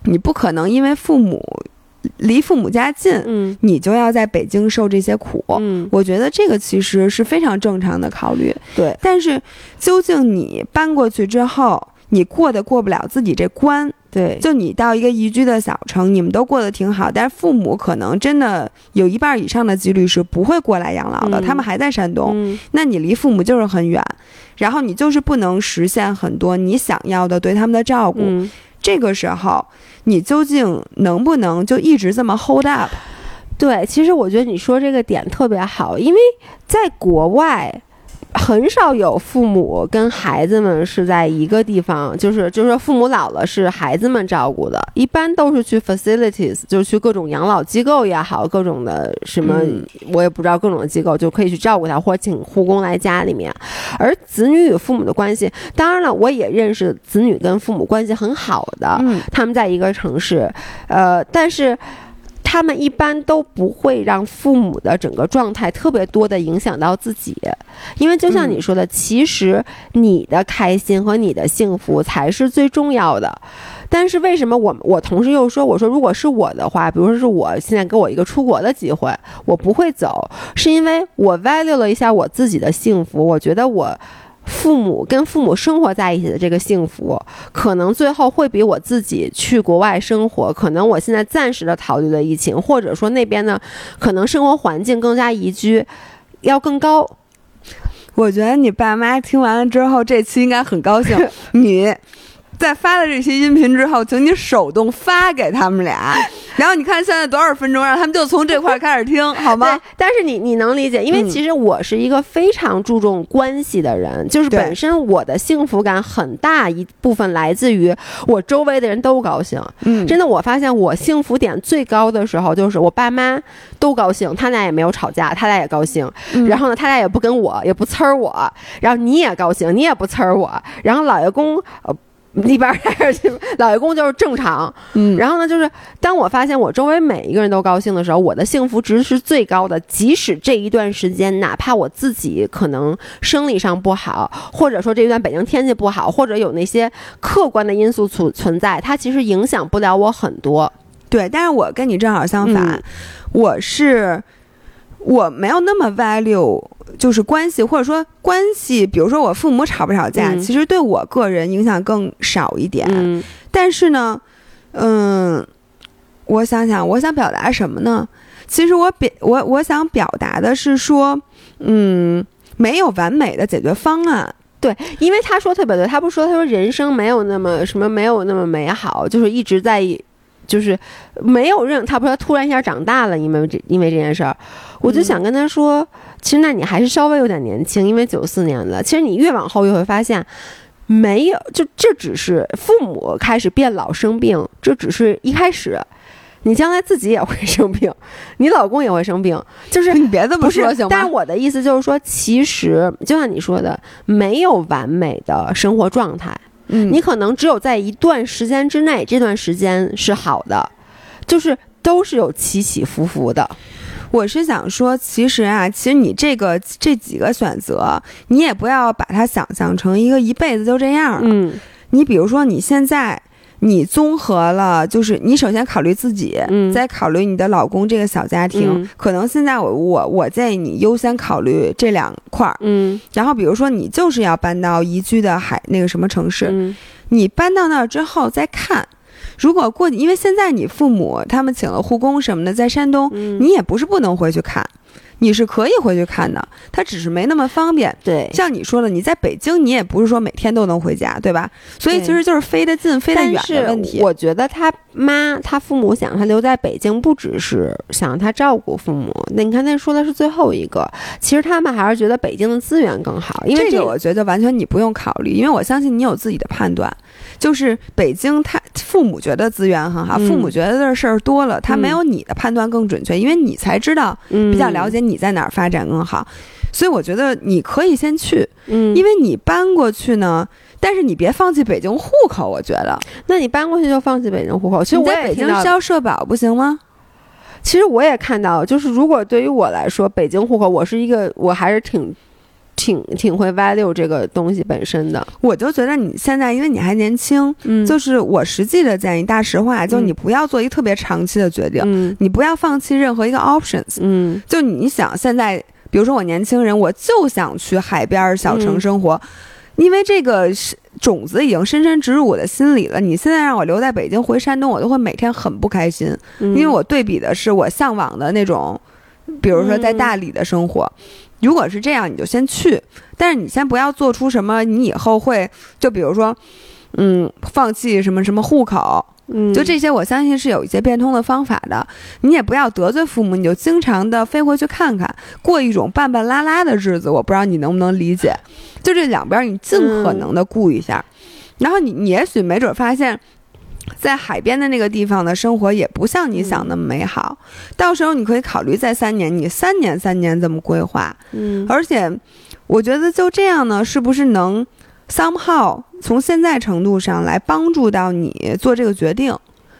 你不可能因为父母离父母家近，嗯你就要在北京受这些苦。嗯，我觉得这个其实是非常正常的考虑。对，但是究竟你搬过去之后，你过得过不了自己这关，对，就你到一个宜居的小城，你们都过得挺好，但是父母可能真的有一半以上的几率是不会过来养老的，嗯他们还在山东，嗯那你离父母就是很远，然后你就是不能实现很多你想要的对他们的照顾。嗯，这个时候，你究竟能不能就一直这么 hold up？对，其实我觉得你说这个点特别好，因为在国外。很少有父母跟孩子们是在一个地方，就是就是说父母老了是孩子们照顾的，一般都是去 facilities，就是去各种养老机构也好，各种的什么、嗯。我也不知道各种的机构就可以去照顾他，或者请护工来家里面。而子女与父母的关系，当然了，我也认识子女跟父母关系很好的，嗯。他们在一个城市，呃，但是他们一般都不会让父母的整个状态特别多的影响到自己，因为就像你说的，其实你的开心和你的幸福才是最重要的。但是为什么我我同事又说，我说如果是我的话，比如说是我现在给我一个出国的机会，我不会走，是因为我 value 了一下我自己的幸福，我觉得我。父母跟父母生活在一起的这个幸福，可能最后会比我自己去国外生活，可能我现在暂时的逃离了疫情，或者说那边呢，可能生活环境更加宜居，要更高。我觉得你爸妈听完了之后，这期应该很高兴。你在发了这些音频之后，请你手动发给他们俩，然后你看现在多少分钟，让他们就从这块儿开始听，好吗对？，但是你你能理解，因为嗯其实我是一个非常注重关系的人，就是本身我的幸福感很大一部分来自于我周围的人都高兴。嗯，真的，我发现我幸福点最高的时候，就是我爸妈都高兴，他俩也没有吵架，他俩也高兴。嗯然后呢，他俩也不跟我，也不呲儿我，然后你也高兴，你也不呲儿我。然后老爷公，呃。一边儿老爷公就是正常，嗯，然后呢，就是当我发现我周围每一个人都高兴的时候，我的幸福值是最高的。即使这一段时间，哪怕我自己可能生理上不好，或者说这一段北京天气不好，或者有那些客观的因素存存在，它其实影响不了我很多。对，但是我跟你正好相反，嗯我是我没有那么 value，就是关系或者说关系，比如说我父母吵不吵架，嗯其实对我个人影响更少一点。嗯但是呢，嗯，我想想，我想表达什么呢？其实我表我我想表达的是说，嗯，没有完美的解决方案。对，因为他说特别对，他不说他说人生没有那么什么没有那么美好，就是一直在。就是没有任他不是他突然一下长大了，因为这因为这件事儿，我就想跟他说，其实那你还是稍微有点年轻，因为九四年的，其实你越往后越会发现，没有，就这只是父母开始变老生病，这只是一开始，你将来自己也会生病，你老公也会生病，就是你别这么说行，吗？但是我的意思就是说，其实就像你说的，没有完美的生活状态。嗯你可能只有在一段时间之内，这段时间是好的，就是都是有起起伏伏的。我是想说，其实啊，其实你这个这几个选择，你也不要把它想象成一个一辈子就这样。嗯你比如说你现在。你综合了，就是你首先考虑自己，嗯再考虑你的老公这个小家庭。嗯可能现在我我我建议你优先考虑这两块儿。嗯然后比如说你就是要搬到宜居的海那个什么城市，嗯你搬到那儿之后再看。如果过，因为现在你父母他们请了护工什么的，在山东，嗯，你也不是不能回去看，你是可以回去看的，他只是没那么方便。对。像你说的，你在北京，你也不是说每天都能回家，对吧？所以其实就是飞得近、飞得远的问题。我觉得他妈、他父母想他留在北京，不只是想让他照顾父母。那你看，那说的是最后一个，其实他们还是觉得北京的资源更好，因为这这个我觉得完全你不用考虑，因为我相信你有自己的判断。就是北京他父母觉得资源很好，嗯父母觉得的事儿多了，他嗯没有你的判断更准确，因为你才知道嗯比较了，解你在哪儿发展更好。所以我觉得你可以先去，嗯，因为你搬过去呢，但是你别放弃北京户口。我觉得那你搬过去就放弃北京户口。其实我在北京交社保不行吗？其实我也看到，就是如果对于我来说，北京户口，我是一个，我还是挺。挺挺会 value 这个东西本身的，我就觉得你现在因为你还年轻，嗯。就是我实际的建议，大实话，就是你不要做一个特别长期的决定，嗯。你不要放弃任何一个 options。嗯。就你想现在，比如说我年轻人，我就想去海边儿小城生活，因为这个是种子已经深深植入我的心里了。你现在让我留在北京回山东，我都会每天很不开心，嗯，因为我对比的是我向往的那种，比如说在大理的生活。如果是这样，你就先去，但是你先不要做出什么，你以后会就比如说，嗯，放弃什么什么户口，嗯就这些，我相信是有一些变通的方法的。你也不要得罪父母，你就经常的飞回去看看，过一种半半拉拉的日子。我不知道你能不能理解，就这两边你尽可能的顾一下，然后你你也许没准发现。在海边的那个地方的生活也不像你想那么美好，到时候你可以考虑再三年，你三年三年这么规划，嗯而且我觉得就这样呢，是不是能 somehow 从现在程度上来帮助到你做这个决定？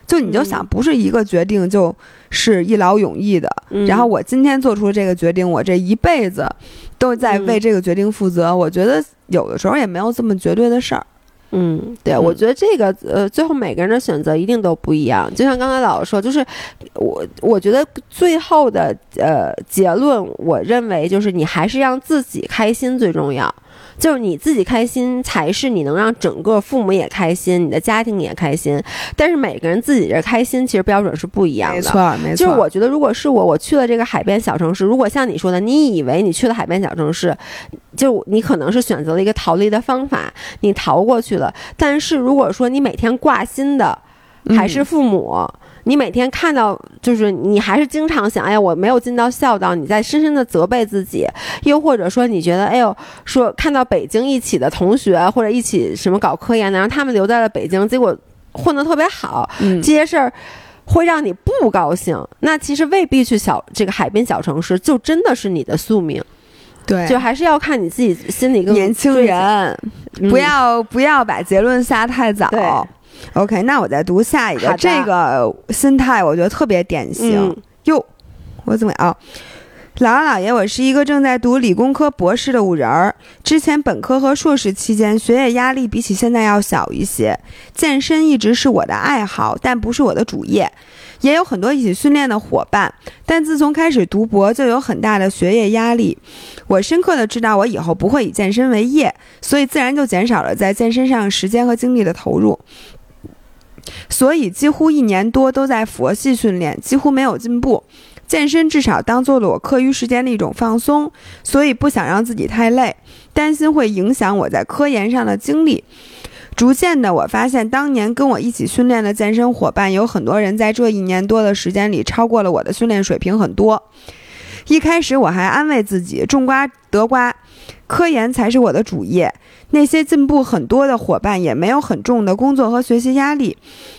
就你就想，嗯不是一个决定就是一劳永逸的。嗯然后我今天做出了这个决定，我这一辈子都在为这个决定负责。我觉得有的时候也没有这么绝对的事儿。嗯，对，嗯我觉得这个呃，最后每个人的选择一定都不一样。就像刚才老师说，就是我我觉得最后的呃结论，我认为就是你还是让自己开心最重要。就是你自己开心，才是你能让整个父母也开心，你的家庭也开心。但是每个人自己这开心，其实标准是不一样的。没错，没错。就是我觉得，如果是我，我去了这个海边小城市，如果像你说的，你以为你去了海边小城市，就你可能是选择了一个逃离的方法，你逃过去了。但是如果说你每天挂心的还是嗯父母，你每天看到就是你还是经常想，哎呀，我没有尽到孝道，你在深深的责备自己，又或者说你觉得，哎呦，说看到北京一起的同学或者一起什么搞科研的，然后他们留在了北京，结果混得特别好，嗯。这些事儿会让你不高兴，那其实未必去小这个海边小城市，就真的是你的宿命，对，就还是要看你自己心里更年轻人嗯不要不要把结论下太早。对。OK，那我再读下一个，这个心态我觉得特别典型。嗯哟，我怎么啊？姥姥姥爷，我是一个正在读理工科博士的五人儿。之前本科和硕士期间，学业压力比起现在要小一些。健身一直是我的爱好，但不是我的主业。也有很多一起训练的伙伴，但自从开始读博，就有很大的学业压力。我深刻的知道，我以后不会以健身为业，所以自然就减少了在健身上时间和精力的投入。所以几乎一年多都在佛系训练，几乎没有进步。健身至少当做了我课余时间的一种放松，所以不想让自己太累，担心会影响我在科研上的精力。逐渐的，我发现当年跟我一起训练的健身伙伴，有很多人在这一年多的时间里超过了我的训练水平很多。一开始我还安慰自己，种瓜得瓜，科研才是我的主业。那些进步很多的伙伴也没有很重的工作和学习压力，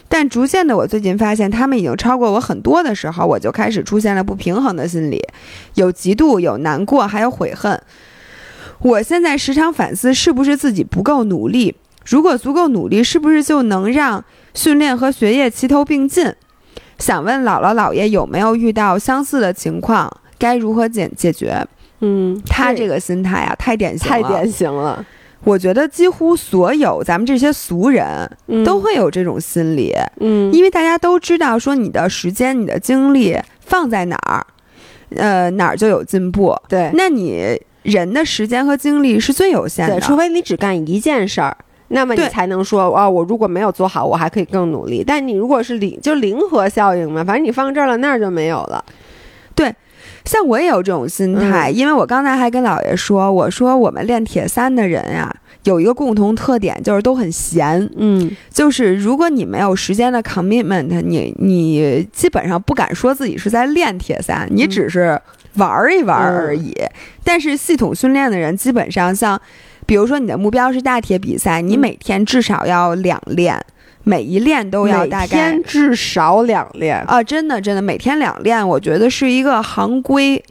但逐渐的，我最近发现他们已经超过我很多的时候，我就开始出现了不平衡的心理，有嫉妒，有难过，还有悔恨。我现在时常反思，是不是自己不够努力？如果足够努力，是不是就能让训练和学业齐头并进？想问姥姥姥爷有没有遇到相似的情况？该如何解解决？嗯，他这个心态啊，太典型了，太典型了。我觉得几乎所有咱们这些俗人都会有这种心理，嗯，因为大家都知道说你的时间、你的精力放在哪儿，呃，哪儿就有进步。对，那你人的时间和精力是最有限的，除非你只干一件事儿，那么你才能说哦，我如果没有做好，我还可以更努力。但你如果是零，就零和效应嘛，反正你放这儿了，那儿就没有了。对。像我也有这种心态，因为我刚才还跟姥爷说，我说我们练铁三的人呀，有一个共同特点，就是都很闲。嗯，就是如果你没有时间的 commitment，你你基本上不敢说自己是在练铁三，你只是玩一玩而已。但是系统训练的人，基本上像，比如说你的目标是大铁比赛，你每天至少要两练。每一练都要大概天至少两练啊！真的真的，每天两练，我觉得是一个行规。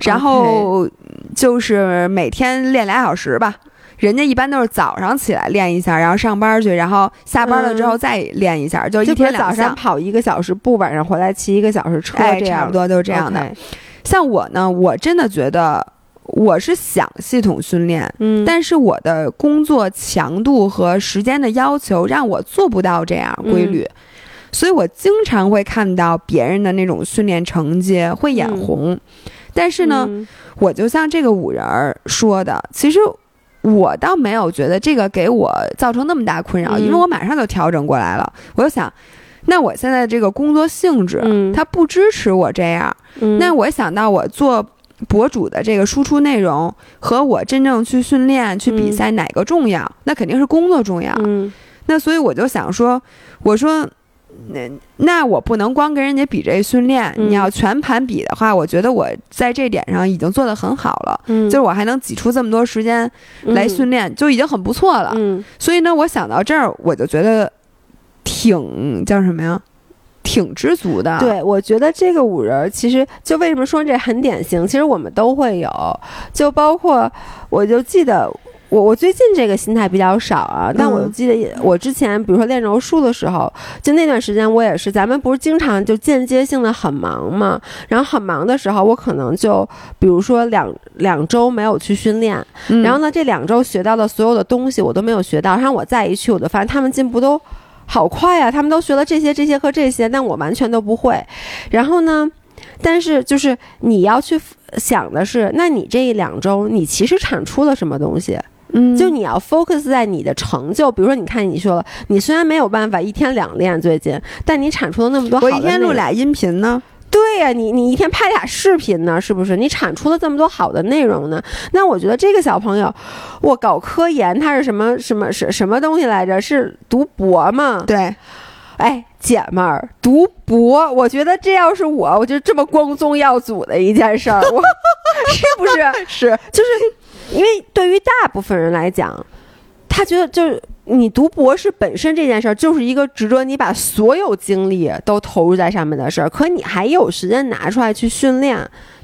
然后就是每天练俩小时吧。人家一般都是早上起来练一下，然后上班去，然后下班了之后再练一下，就一天早上跑一个小时步，晚上回来骑一个小时车，这样差不多就是这样的。像我呢，我真的觉得。我是想系统训练，嗯，但是我的工作强度和时间的要求让我做不到这样规律，所以我经常会看到别人的那种训练成绩会眼红。但是呢，我就像这个五人说的，其实我倒没有觉得这个给我造成那么大困扰，因为我马上就调整过来了。我就想，那我现在这个工作性质，它不支持我这样，那我想到我做。博主的这个输出内容和我真正去训练、去比赛哪个重要？那肯定是工作重要。嗯，那所以我就想说，我说，那那我不能光跟人家比这训练，你要全盘比的话，我觉得我在这点上已经做得很好了。嗯，就是我还能挤出这么多时间来训练，就已经很不错了。嗯，所以呢，我想到这儿，我就觉得挺叫什么呀？挺知足的，对我觉得这个五人其实就为什么说这很典型，其实我们都会有，就包括我就记得我我最近这个心态比较少啊，但我记得我之前比如说练柔术的时候，就那段时间我也是，咱们不是经常就间接性的很忙嘛，然后很忙的时候，我可能就比如说两两周没有去训练，然后呢这两周学到的所有的东西我都没有学到，然后我再一去我就发现他们进步都。好快啊！他们都学了这些、这些和这些，但我完全都不会。然后呢？但是就是你要去想的是，那你这一两周你其实产出了什么东西？嗯，就你要 focus 在你的成就。比如说，你看你说了，你虽然没有办法一天两练最近，但你产出了那么多好的。我一天录俩音频呢。对呀，你你一天拍俩视频呢，是不是？你产出了这么多好的内容呢？那我觉得这个小朋友，我搞科研，他是什么什么什什么东西来着？是读博吗？对，哎，姐们儿，读博，我觉得这要是我，我就这么光宗耀祖的一件事儿，我 是不是？是，就是因为对于大部分人来讲，他觉得就是。你读博士本身这件事儿就是一个值得你把所有精力都投入在上面的事儿，可你还有时间拿出来去训练。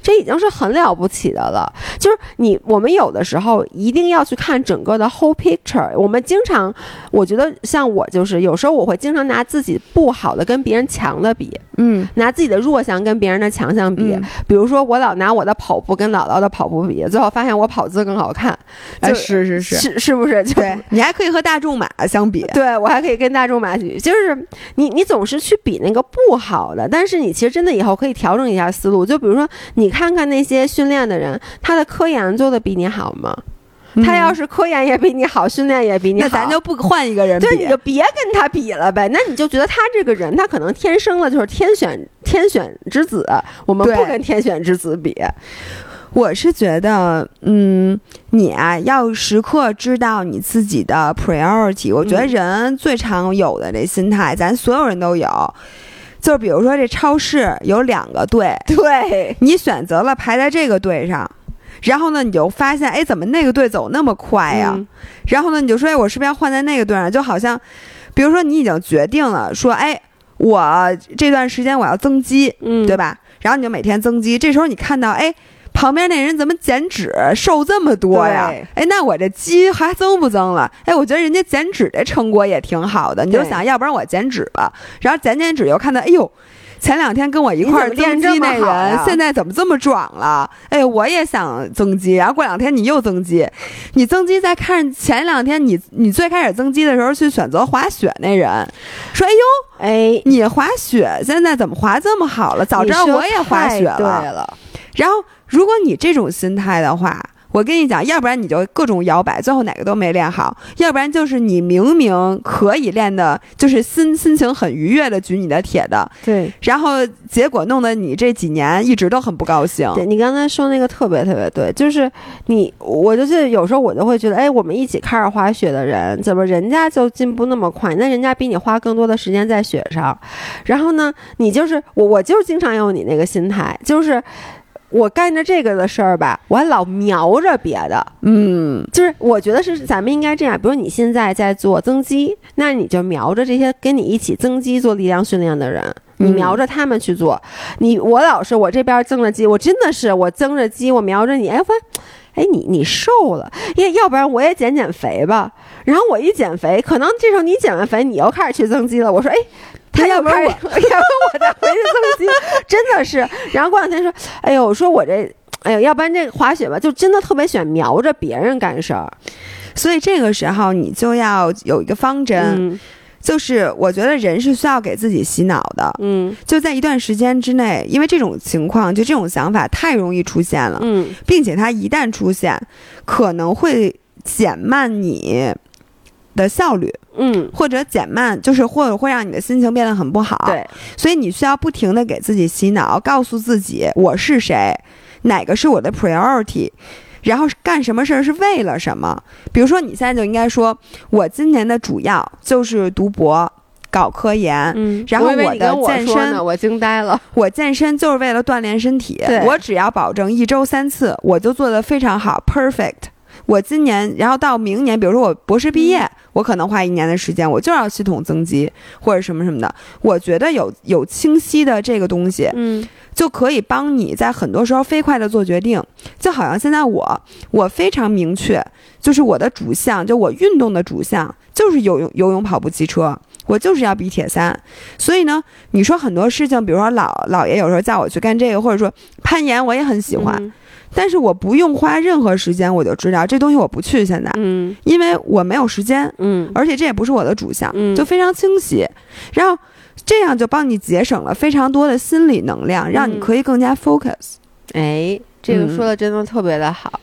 这已经是很了不起的了，就是你我们有的时候一定要去看整个的 whole picture。我们经常，我觉得像我就是有时候我会经常拿自己不好的跟别人强的比，嗯，拿自己的弱项跟别人的强项比。比如说我老拿我的跑步跟姥姥的跑步比，最后发现我跑姿更好看。是是是是是不是？对你还可以和大众马相比，对我还可以跟大众马比，就是你你总是去比那个不好的，但是你其实真的以后可以调整一下思路，就比如说你。看看那些训练的人，他的科研做的比你好吗？他要是科研也比你好，训练也比你好，那咱就不换一个人比，对，你就别跟他比了呗。那你就觉得他这个人，他可能天生了就是天选天选之子，我们不跟天选之子比。我是觉得，嗯，你啊，要时刻知道你自己的 priority。我觉得人最常有的这心态，咱所有人都有。就比如说，这超市有两个队，对你选择了排在这个队上，然后呢，你就发现，哎，怎么那个队走那么快呀？然后呢，你就说，哎，我是不是要换在那个队上？就好像，比如说，你已经决定了，说，哎，我这段时间我要增肌，嗯，对吧？然后你就每天增肌，这时候你看到，哎。旁边那人怎么减脂瘦这么多呀？哎，那我这肌还增不增了？哎，我觉得人家减脂的成果也挺好的。你就想要不然我减脂吧，然后减减脂又看到，哎呦，前两天跟我一块儿增肌那人，现在怎么这么壮了？哎，我也想增肌，然后过两天你又增肌，你增肌再看前两天你你最开始增肌的时候去选择滑雪那人，说哎呦，哎，你滑雪现在怎么滑这么好了？早知道我也滑雪。了，然后如果你这种心态的话，我跟你讲，要不然你就各种摇摆，最后哪个都没练好；要不然就是你明明可以练的，就是心心情很愉悦的举你的铁的，对。然后结果弄得你这几年一直都很不高兴。对你刚才说那个特别特别对，就是你，我就记得有时候我就会觉得，哎，我们一起开始滑雪的人，怎么人家就进步那么快？那人家比你花更多的时间在雪上，然后呢，你就是我，我就是经常有你那个心态，就是我干着这个的事儿吧，我还老瞄着别的，嗯，就是我觉得是咱们应该这样，比如你现在在做增肌，那你就瞄着这些跟你一起增肌做力量训练的人，你嗯瞄着他们去做。你我老是我这边增着肌，我真的是我增着肌，我瞄着你，哎，我哎，你你瘦了，要要不然我也减减肥吧。然后我一减肥，可能这时候你减完肥，你又开始去增肌了。我说，哎。他要不然我，要不然我再回去增肌，真的是。然后过两天说，哎呦，我说我这，哎呦，要不然这个滑雪吧，就真的特别喜欢瞄着别人干事儿。所以这个时候你就要有一个方针，嗯就是我觉得人是需要给自己洗脑的。嗯就在一段时间之内，因为这种情况，就这种想法太容易出现了，嗯并且它一旦出现，可能会减慢你的效率，嗯，或者减慢，就是或者会让你的心情变得很不好。，对，所以你需要不停的给自己洗脑，告诉自己我是谁，哪个是我的 priority。然后干什么事儿是为了什么？比如说，你现在就应该说，我今年的主要就是读博、搞科研，嗯然后我的健身我惊呆了。我健身就是为了锻炼身体，我只要保证一周三次，我就做得非常好，perfect。我今年，然后到明年，比如说我博士毕业，嗯我可能花一年的时间，我就要系统增肌或者什么什么的。我觉得有有清晰的这个东西，嗯就可以帮你在很多时候飞快的做决定。就好像现在我，我非常明确，就是我的主项，就我运动的主项就是游泳、游泳、跑步、骑车。我就是要比铁三，所以呢，你说很多事情，比如说老姥爷有时候叫我去干这个，或者说攀岩，我也很喜欢，嗯但是我不用花任何时间，我就知道这东西我不去现在，嗯因为我没有时间，嗯而且这也不是我的主项，嗯就非常清晰。然后这样就帮你节省了非常多的心理能量，让你嗯可以更加 focus。哎，这个嗯说的真的特别的好。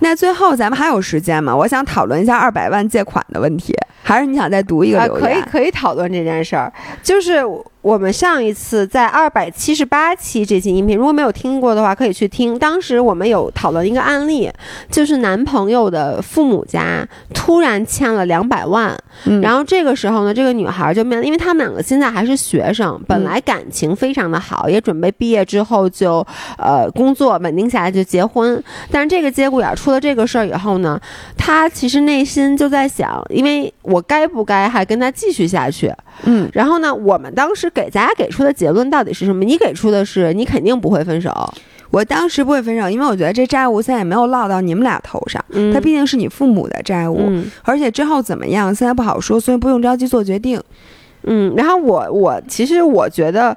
那最后咱们还有时间吗？我想讨论一下二百万借款的问题，还是你想再读一个啊，留言？可以可以讨论这件事儿，就是我们上一次在二百七十八期这期音频，如果没有听过的话，可以去听。当时我们有讨论一个案例，就是男朋友的父母家突然欠了两百万，嗯然后这个时候呢，这个女孩就面，因为他们两个现在还是学生，本来感情非常的好，也准备毕业之后就呃工作稳定下来就结婚。但是这个节骨眼儿出了这个事儿以后呢，她其实内心就在想，因为我该不该还跟他继续下去？嗯然后呢，我们当时给大家给出的结论到底是什么？你给出的是你肯定不会分手，我当时不会分手，因为我觉得这债务现在也没有落到你们俩头上，嗯它毕竟是你父母的债务，嗯而且之后怎么样现在不好说，所以不用着急做决定。嗯，然后我我其实我觉得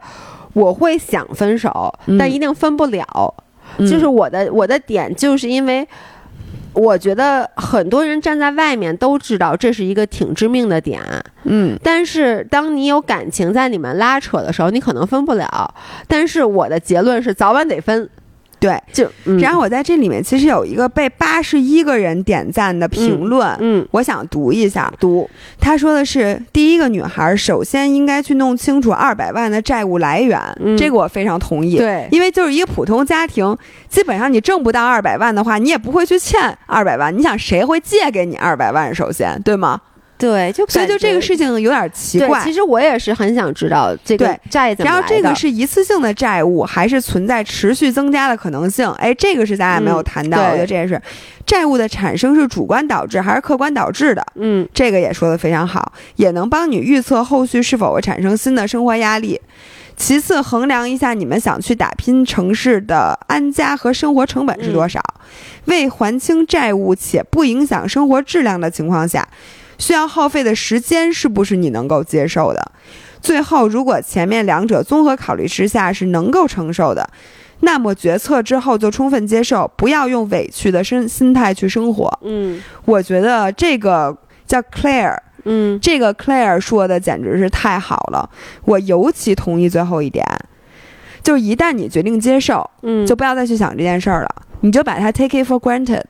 我会想分手，嗯但一定分不了。就是我的我的点，就是因为我觉得很多人站在外面都知道这是一个挺致命的点，嗯。但是当你有感情在里面拉扯的时候，你可能分不了。但是我的结论是早晚得分，对。就、嗯、然后我在这里面其实有一个被八十一个人点赞的评论，嗯我想读一下。读他说的是，第一个女孩首先应该去弄清楚二百万的债务来源，嗯这个我非常同意。对因为就是一个普通家庭，基本上你挣不到二百万的话，你也不会去欠二百万。你想谁会借给你二百万？首先，对吗？对，就所以就这个事情有点奇，怪其。实我也是很想知道这个债怎么。然后这个是一次性的债务，还是存在持续增加的可能性？哎，这个是咱俩没有谈到，嗯我觉得这也是债务的产生是主观导致还是客观导致的？嗯这个也说的非常好，也能帮你预测后续是否会产生新的生活压力。其次，衡量一下你们想去打拼城市的安家和生活成本是多少。为还清债务且不影响生活质量的情况下，需要耗费的时间是不是你能够接受的？最后如果前面两者综合考虑之下是能够承受的，那么决策之后就充分接受，不要用委屈的身心态去生活。嗯我觉得这个叫 Claire，嗯这个 Claire 说的简直是太好了，我尤其同意最后一点，就是一旦你决定接受，嗯，就不要再去想这件事儿了，你就把它 take it for granted，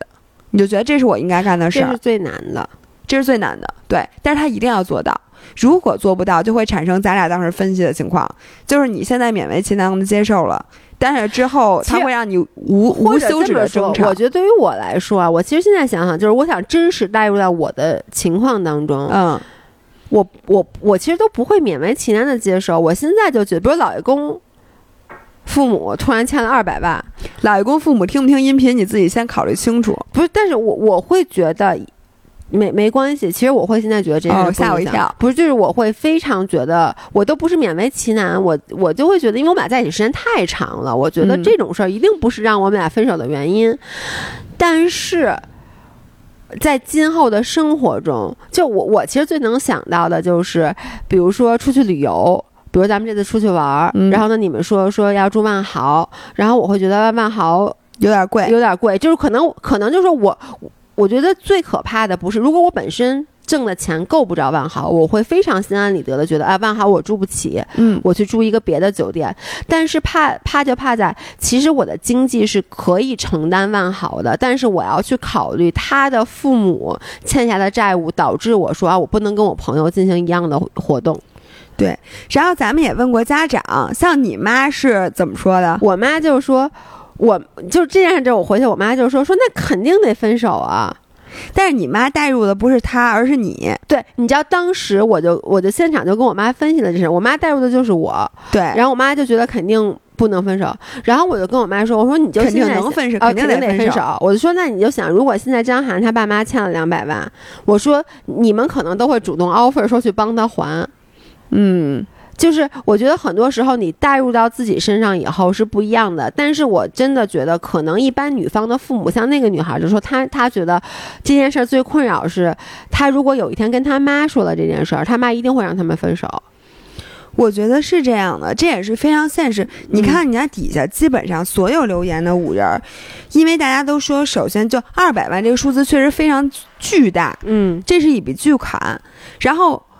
你就觉得这是我应该干的事儿这是，最难的。这是最难的，对，但是他一定要做到。如果做不到，就会产生咱俩当时分析的情况，就是你现在勉为其难的接受了，但是之后他会让你无无休止的争吵。我觉得对于我来说啊，我其实现在想想，就是我想真实带入到我的情况当中，嗯我我我其实都不会勉为其难的接受。我现在就觉得，比如老爷公父母突然欠了二百万，老爷公父母听不听音频，你自己先考虑清楚。不是，但是我我会觉得。没没关系，其实我会现在觉得这件事哦不影响吓我一跳不是，就是我会非常觉得，我都不是勉为其难，我我就会觉得，因为我们俩在一起时间太长了，我觉得嗯这种事儿一定不是让我们俩分手的原因。但是在今后的生活中，就我我其实最能想到的就是，比如说出去旅游。比如咱们这次出去玩儿，嗯然后呢，你们说说要住万豪，然后我会觉得万豪有点贵，有点贵，就是可能可能就是我，我觉得最可怕的不是，如果我本身挣的钱够不着万豪，我会非常心安理得的觉得，啊，万豪我住不起，嗯，我去住一个别的酒店。但是怕怕就怕在，其实我的经济是可以承担万豪的，但是我要去考虑他的父母欠下的债务，导致我说啊，我不能跟我朋友进行一样的活动。对然后咱们也问过家长，像你妈是怎么说的？我妈就说。我就这件事，我回去，我妈就说说那肯定得分手啊。但是你妈带入的不是他，而是你。对，你知道当时我就我就现场就跟我妈分析了这事，我妈带入的就是我，对，然后我妈就觉得肯定不能分手，然后我就跟我妈说，我说你就肯定现在能分手，啊，肯定定得。分手。我就说，那你就想，如果现在张涵他爸妈欠了两百万，我说你们可能都会主动 offer 说去帮他还。嗯，就是我觉得很多时候你带入到自己身上以后是不一样的，但是我真的觉得可能一般女方的父母，像那个女孩就说她她觉得这件事儿最困扰是，她如果有一天跟她妈说了这件事儿，她妈一定会让他们分手。我觉得是这样的，这也是非常现实。你看人家底下基本上所有留言的五人儿，因为大家都说，首先就二百万这个数字确实非常巨大，嗯这是一笔巨款。然后呃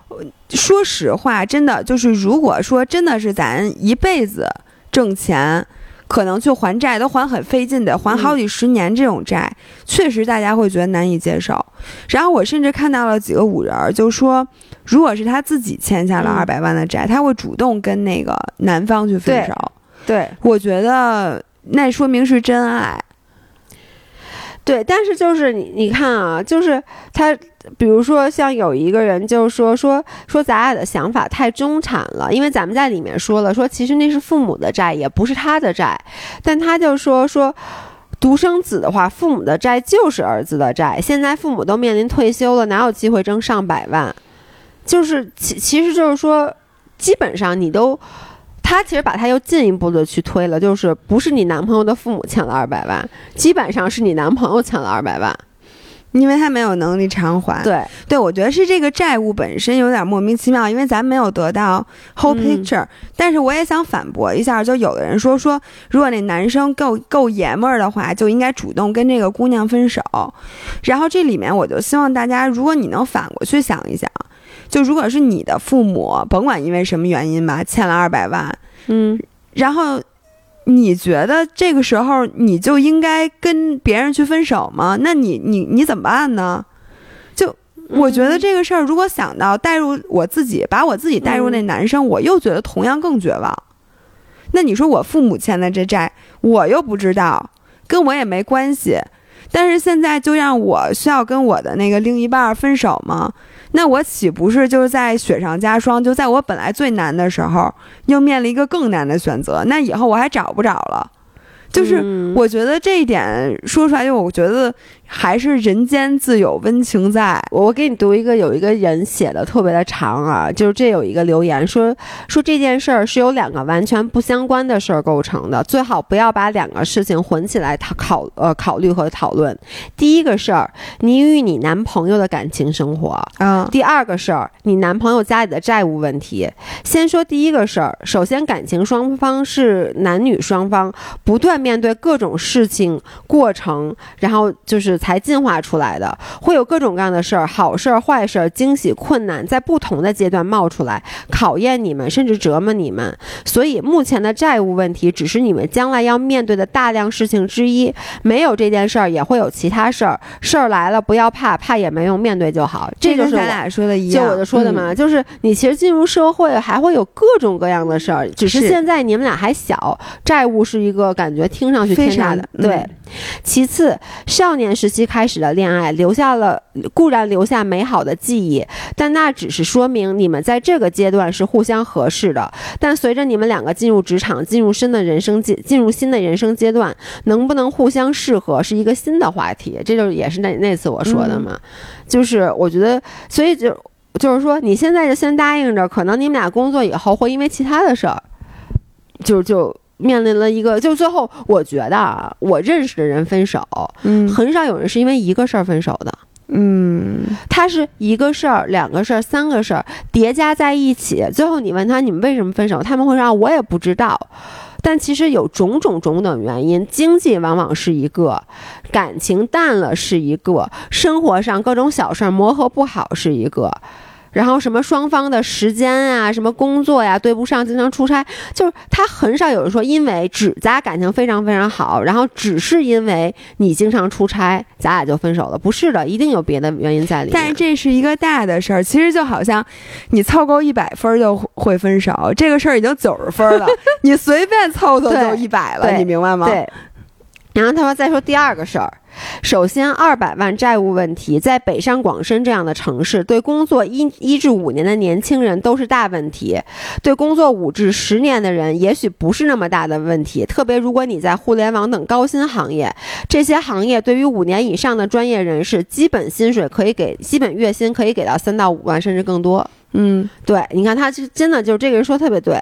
说实话，真的就是，如果说真的是咱一辈子挣钱，可能去还债都还很费劲的，还好几十年这种债，确实大家会觉得难以接受。然后我甚至看到了几个五人儿，就说，如果是他自己欠下了嗯二百万的债，他会主动跟那个男方去分对手。对我觉得那说明是真爱。对，但是就是你你看啊，就是他，比如说像有一个人就是说说说咱俩的想法太中产了，因为咱们在里面说了说其实那是父母的债，也不是他的债，但他就说说。独生子的话，父母的债就是儿子的债。现在父母都面临退休了，哪有机会挣上百万？就是其其实就是说，基本上你都，他其实把他又进一步的去推了，就是不是你男朋友的父母欠了二百万，基本上是你男朋友欠了二百万。因为他没有能力偿还，对，对，我觉得是这个债务本身有点莫名其妙，因为咱没有得到 whole 嗯 picture、但是我也想反驳一下，就有的人说说，如果那男生够够爷们儿的话，就应该主动跟这个姑娘分手。然后这里面我就希望大家，如果你能反过去想一想，就如果是你的父母，甭管因为什么原因吧，欠了二百万，嗯，然后你觉得这个时候你就应该跟别人去分手吗？那你你你怎么办呢？就我觉得这个事儿，如果想到带入我自己，把我自己带入那男生，我又觉得同样更绝望。那你说我父母欠的这债，我又不知道，跟我也没关系。但是现在就让我需要跟我的那个另一半分手吗？那我岂不是就是在雪上加霜？就在我本来最难的时候，又面临一个更难的选择，那以后我还找不着了。就是嗯我觉得这一点说出来，就我觉得还是人间自有温情在。我给你读一个，有一个人写的特别的长啊，就是这有一个留言说说这件事儿是由两个完全不相关的事儿构成的，最好不要把两个事情混起来讨考呃考虑和讨论。第一个事儿，你与你男朋友的感情生活；啊，第二个事儿，你男朋友家里的债务问题。先说第一个事儿，首先感情双方是男女双方不断面对各种事情过程，然后就是才进化出来的，会有各种各样的事儿，好事儿、坏事儿、惊喜、困难，在不同的阶段冒出来，考验你们，甚至折磨你们。所以目前的债务问题只是你们将来要面对的大量事情之一，没有这件事儿也会有其他事儿，事儿来了不要怕，怕也没用，面对就好。这就是咱俩说的一样。就我就说的嘛，嗯，就是你其实进入社会还会有各种各样的事儿，只是是现在你们俩还小，债务是一个感觉听上去非天大常的对。嗯其次，少年时期开始的恋爱留下了固然留下美好的记忆，但那只是说明你们在这个阶段是互相合适的。但随着你们两个进入职场，进入新的人生阶，进入新的人生阶段，能不能互相适合是一个新的话题。这就是也是那那次我说的嘛，就是我觉得，所以就就是说，你现在就先答应着，可能你们俩工作以后会因为其他的事儿，就就面临了一个，就最后我觉得啊，我认识的人分手，嗯。很少有人是因为一个事儿分手的，嗯，他是一个事儿、两个事儿、三个事儿叠加在一起，最后你问他你们为什么分手，他们会说啊我也不知道。但其实有种种种等原因，经济往往是一个，感情淡了是一个，生活上各种小事儿磨合不好是一个，然后什么双方的时间啊，什么工作呀对不上，经常出差，就是他很少有人说因为只咱感情非常非常好，然后只是因为你经常出差，咱俩就分手了，不是的，一定有别的原因在里面。但是这是一个大的事儿，其实就好像你凑够一百分儿就会分手，这个事儿已经九十分儿了，你随便凑凑就一百了，你明白吗？，对。然后他说，再说第二个事儿，首先二百万债务问题，在北上广深这样的城市，对工作一一至五年的年轻人都是大问题，对工作五至十年的人也许不是那么大的问题。特别如果你在互联网等高薪行业，这些行业对于五年以上的专业人士，基本薪水可以给，基本月薪可以给到三到五万甚至更多。嗯对，你看他这真的就是这个人说特别对。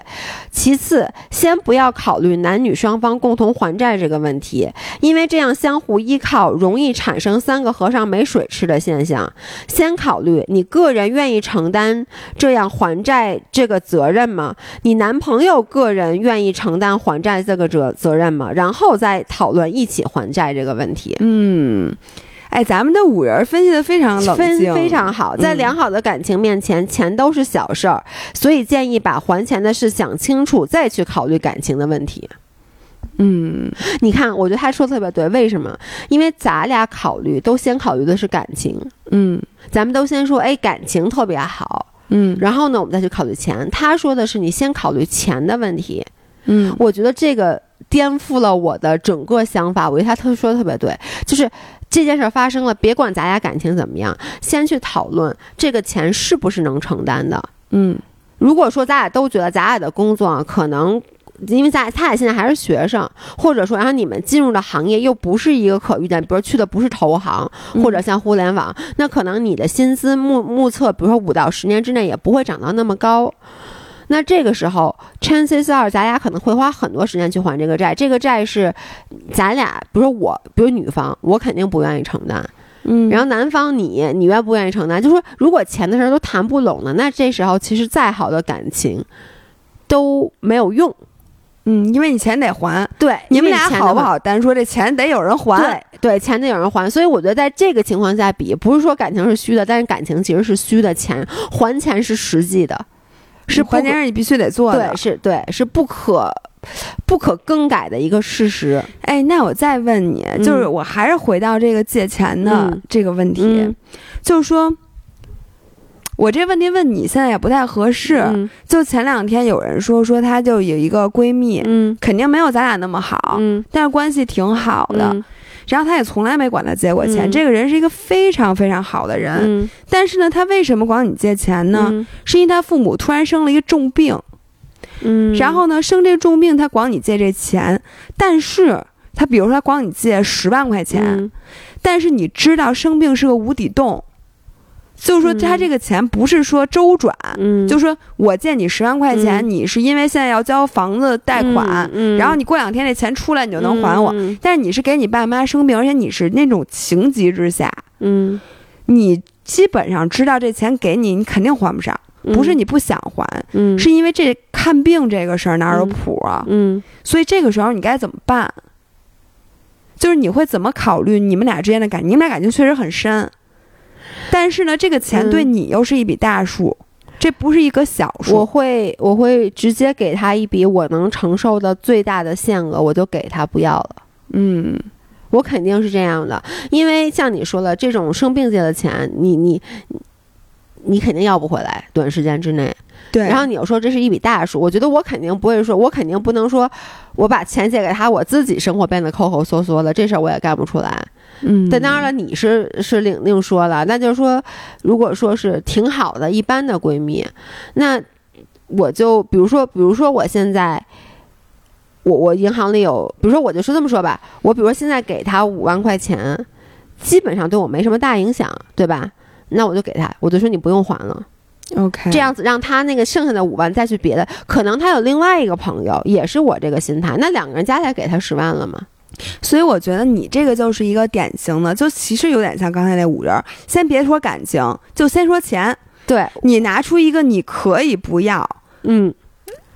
其次，先不要考虑男女双方共同还债这个问题，因为这样相互依靠容易产生三个和尚没水吃的现象。先考虑你个人愿意承担这样还债这个责任吗？你男朋友个人愿意承担还债这个责责任吗？然后再讨论一起还债这个问题。嗯，哎，咱们的五人分析的非常冷静，非常好，在嗯良好的感情面前，钱都是小事儿，所以建议把还钱的事想清楚，再去考虑感情的问题。嗯你看，我觉得他说的特别对，为什么？因为咱俩考虑都先考虑的是感情，嗯咱们都先说，哎，感情特别好，嗯然后呢，我们再去考虑钱。他说的是你先考虑钱的问题，嗯我觉得这个颠覆了我的整个想法。我觉得他特说的特别对，就是这件事儿发生了，别管咱俩感情怎么样，先去讨论这个钱是不是能承担的。嗯如果说咱俩都觉得咱俩的工作啊可能。因为咱他俩现在还是学生，或者说，然后你们进入的行业又不是一个可预见，比如去的不是投行，嗯或者像互联网，那可能你的薪资目目测，比如说五到十年之内也不会涨到那么高。那这个时候，chances are 咱俩可能会花很多时间去还这个债。这个债是咱俩，比如说我，比如女方，我肯定不愿意承担。嗯，然后男方你，你愿不愿意承担？就说如果钱的事儿都谈不拢了，那这时候其实再好的感情都没有用。嗯，因为你钱得还，对，你们俩好不好单说，这钱得有人还。对对，钱得有人还，所以我觉得在这个情况下比，不是说感情是虚的，但是感情其实是虚的，钱还钱是实际的，是关键是你必须得做的对，。是对，是不可不可更改的一个事实。哎，那我再问你，就是我还是回到这个借钱的嗯这个问题，嗯就是说。我这问题问你现在也不太合适。嗯就前两天有人说说她就有一个闺蜜，嗯肯定没有咱俩那么好，嗯但是关系挺好的。嗯然后他也从来没管他借过钱，嗯。这个人是一个非常非常好的人。嗯。但是呢，他为什么管你借钱呢？嗯。是因为他父母突然生了一个重病，嗯，然后呢，生这重病，他管你借这钱，但是他比如说他管你借十万块钱，嗯。但是你知道生病是个无底洞，就是说他这个钱不是说周转，嗯，就是说我借你十万块钱，嗯。你是因为现在要交房子贷款，嗯嗯。然后你过两天这钱出来你就能还我，嗯但是你是给你爸妈生病，而且你是那种情急之下，嗯，你基本上知道这钱给你，你肯定还不上，嗯。不是你不想还，嗯。是因为这看病这个事儿哪有嗯。谱啊？嗯。所以这个时候你该怎么办？就是你会怎么考虑你们俩之间的感情？你们俩感情确实很深，但是呢，这个钱嗯对你又是一笔大数，这不是一个小数我。会我会直接给他一笔我能承受的最大的限额，我就给他不要了。嗯我肯定是这样的，因为像你说了，这种生病借的钱，你你你肯定要不回来，短时间之内。对，然后你又说这是一笔大数，我觉得我肯定不会说，我肯定不能说我把钱借给他，我自己生活变得抠抠缩缩的，这事儿我也干不出来。嗯，但当然了，你是是另另说了，那就是说，如果说是挺好的一般的闺蜜，那我就比如说，比如说我现在。我我银行里有，比如说我就是这么说吧，我比如说现在给他五万块钱，基本上对我没什么大影响，对吧？那我就给他，我就说你不用还了，OK，这样子让他那个剩下的五万再去别的，可能他有另外一个朋友也是我这个心态，那两个人加起来给他十万了嘛？所以我觉得你这个就是一个典型的，就其实有点像刚才那五人。先别说感情，就先说钱，对，你拿出一个你可以不要嗯，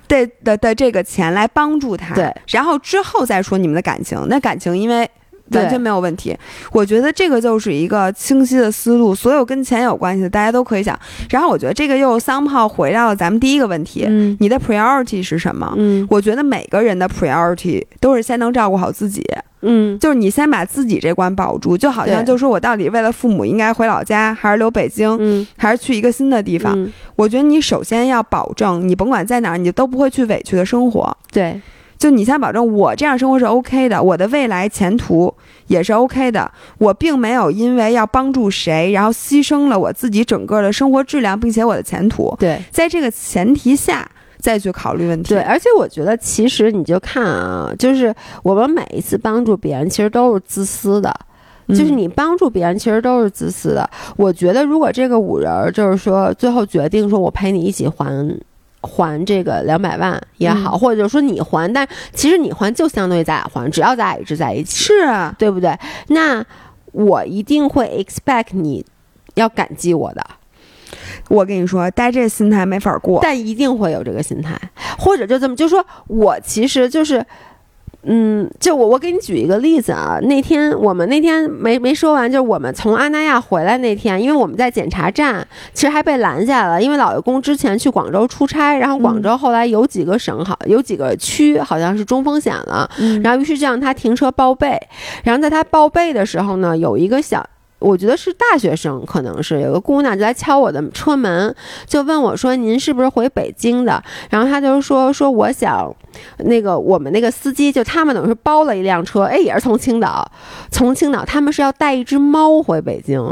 的的的这个钱来帮助他，对，然后之后再说你们的感情。那感情因为对完全没有问题，我觉得这个就是一个清晰的思路，所有跟钱有关系的大家都可以想。然后我觉得这个又 somehow 回到了咱们第一个问题，嗯。你的 priority 是什么？嗯。我觉得每个人的 priority 都是先能照顾好自己，嗯。就是你先把自己这关保住，就好像对。就说我到底为了父母应该回老家，还是留北京，嗯。还是去一个新的地方？嗯。我觉得你首先要保证，你甭管在哪儿，你都不会去委屈的生活。对，就你先保证我这样生活是 OK 的，我的未来前途也是 OK 的。我并没有因为要帮助谁，然后牺牲了我自己整个的生活质量，并且我的前途。对。在这个前提下再去考虑问题。对，而且我觉得其实你就看啊，就是我们每一次帮助别人，其实都是自私的。嗯，就是你帮助别人，其实都是自私的。我觉得，如果这个五人就是说最后决定说我陪你一起还还这个两百万也好，或者说你还，但其实你还就相当于咱俩还，只要咱俩一直在一起，是啊，对不对？那我一定会 expect 你要感激我的，我跟你说，带这心态没法过。但一定会有这个心态，或者就这么就说，我其实就是。嗯，就我我给你举一个例子啊，那天我们那天没没说完，就是我们从阿那亚回来那天，因为我们在检查站，其实还被拦下了，因为老爷公之前去广州出差，然后广州后来有几个省好有几个区好像是中风险了，嗯然后于是就让他停车报备，然后在他报备的时候呢，有一个小。我觉得是大学生，可能是有个姑娘就来敲我的车门，就问我说：“您是不是回北京的？”然后她就说：“说我想，那个我们那个司机就他们等于是包了一辆车，哎，也是从青岛，从青岛他们是要带一只猫回北京，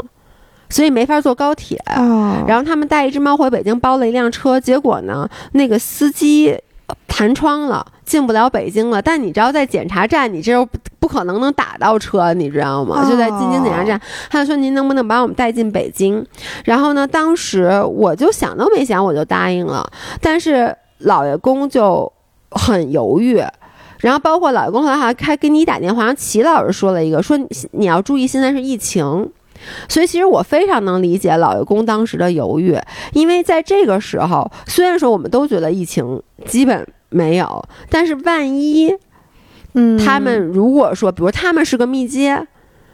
所以没法坐高铁。哦，然后他们带一只猫回北京，包了一辆车，结果呢，那个司机弹窗了，进不了北京了。但你知道，在检查站，你这又不不可能能打到车，你知道吗？哦就在进京检查站，他就说您能不能把我们带进北京？然后呢，当时我就想都没想，我就答应了。但是老爷公就很犹豫。然后包括老爷公后来还还给你打电话，让齐老师说了一个，说你你要注意现在是疫情，所以其实我非常能理解老爷公当时的犹豫，因为在这个时候，虽然说我们都觉得疫情基本没有，但是万一嗯，他们如果说，比如他们是个密接，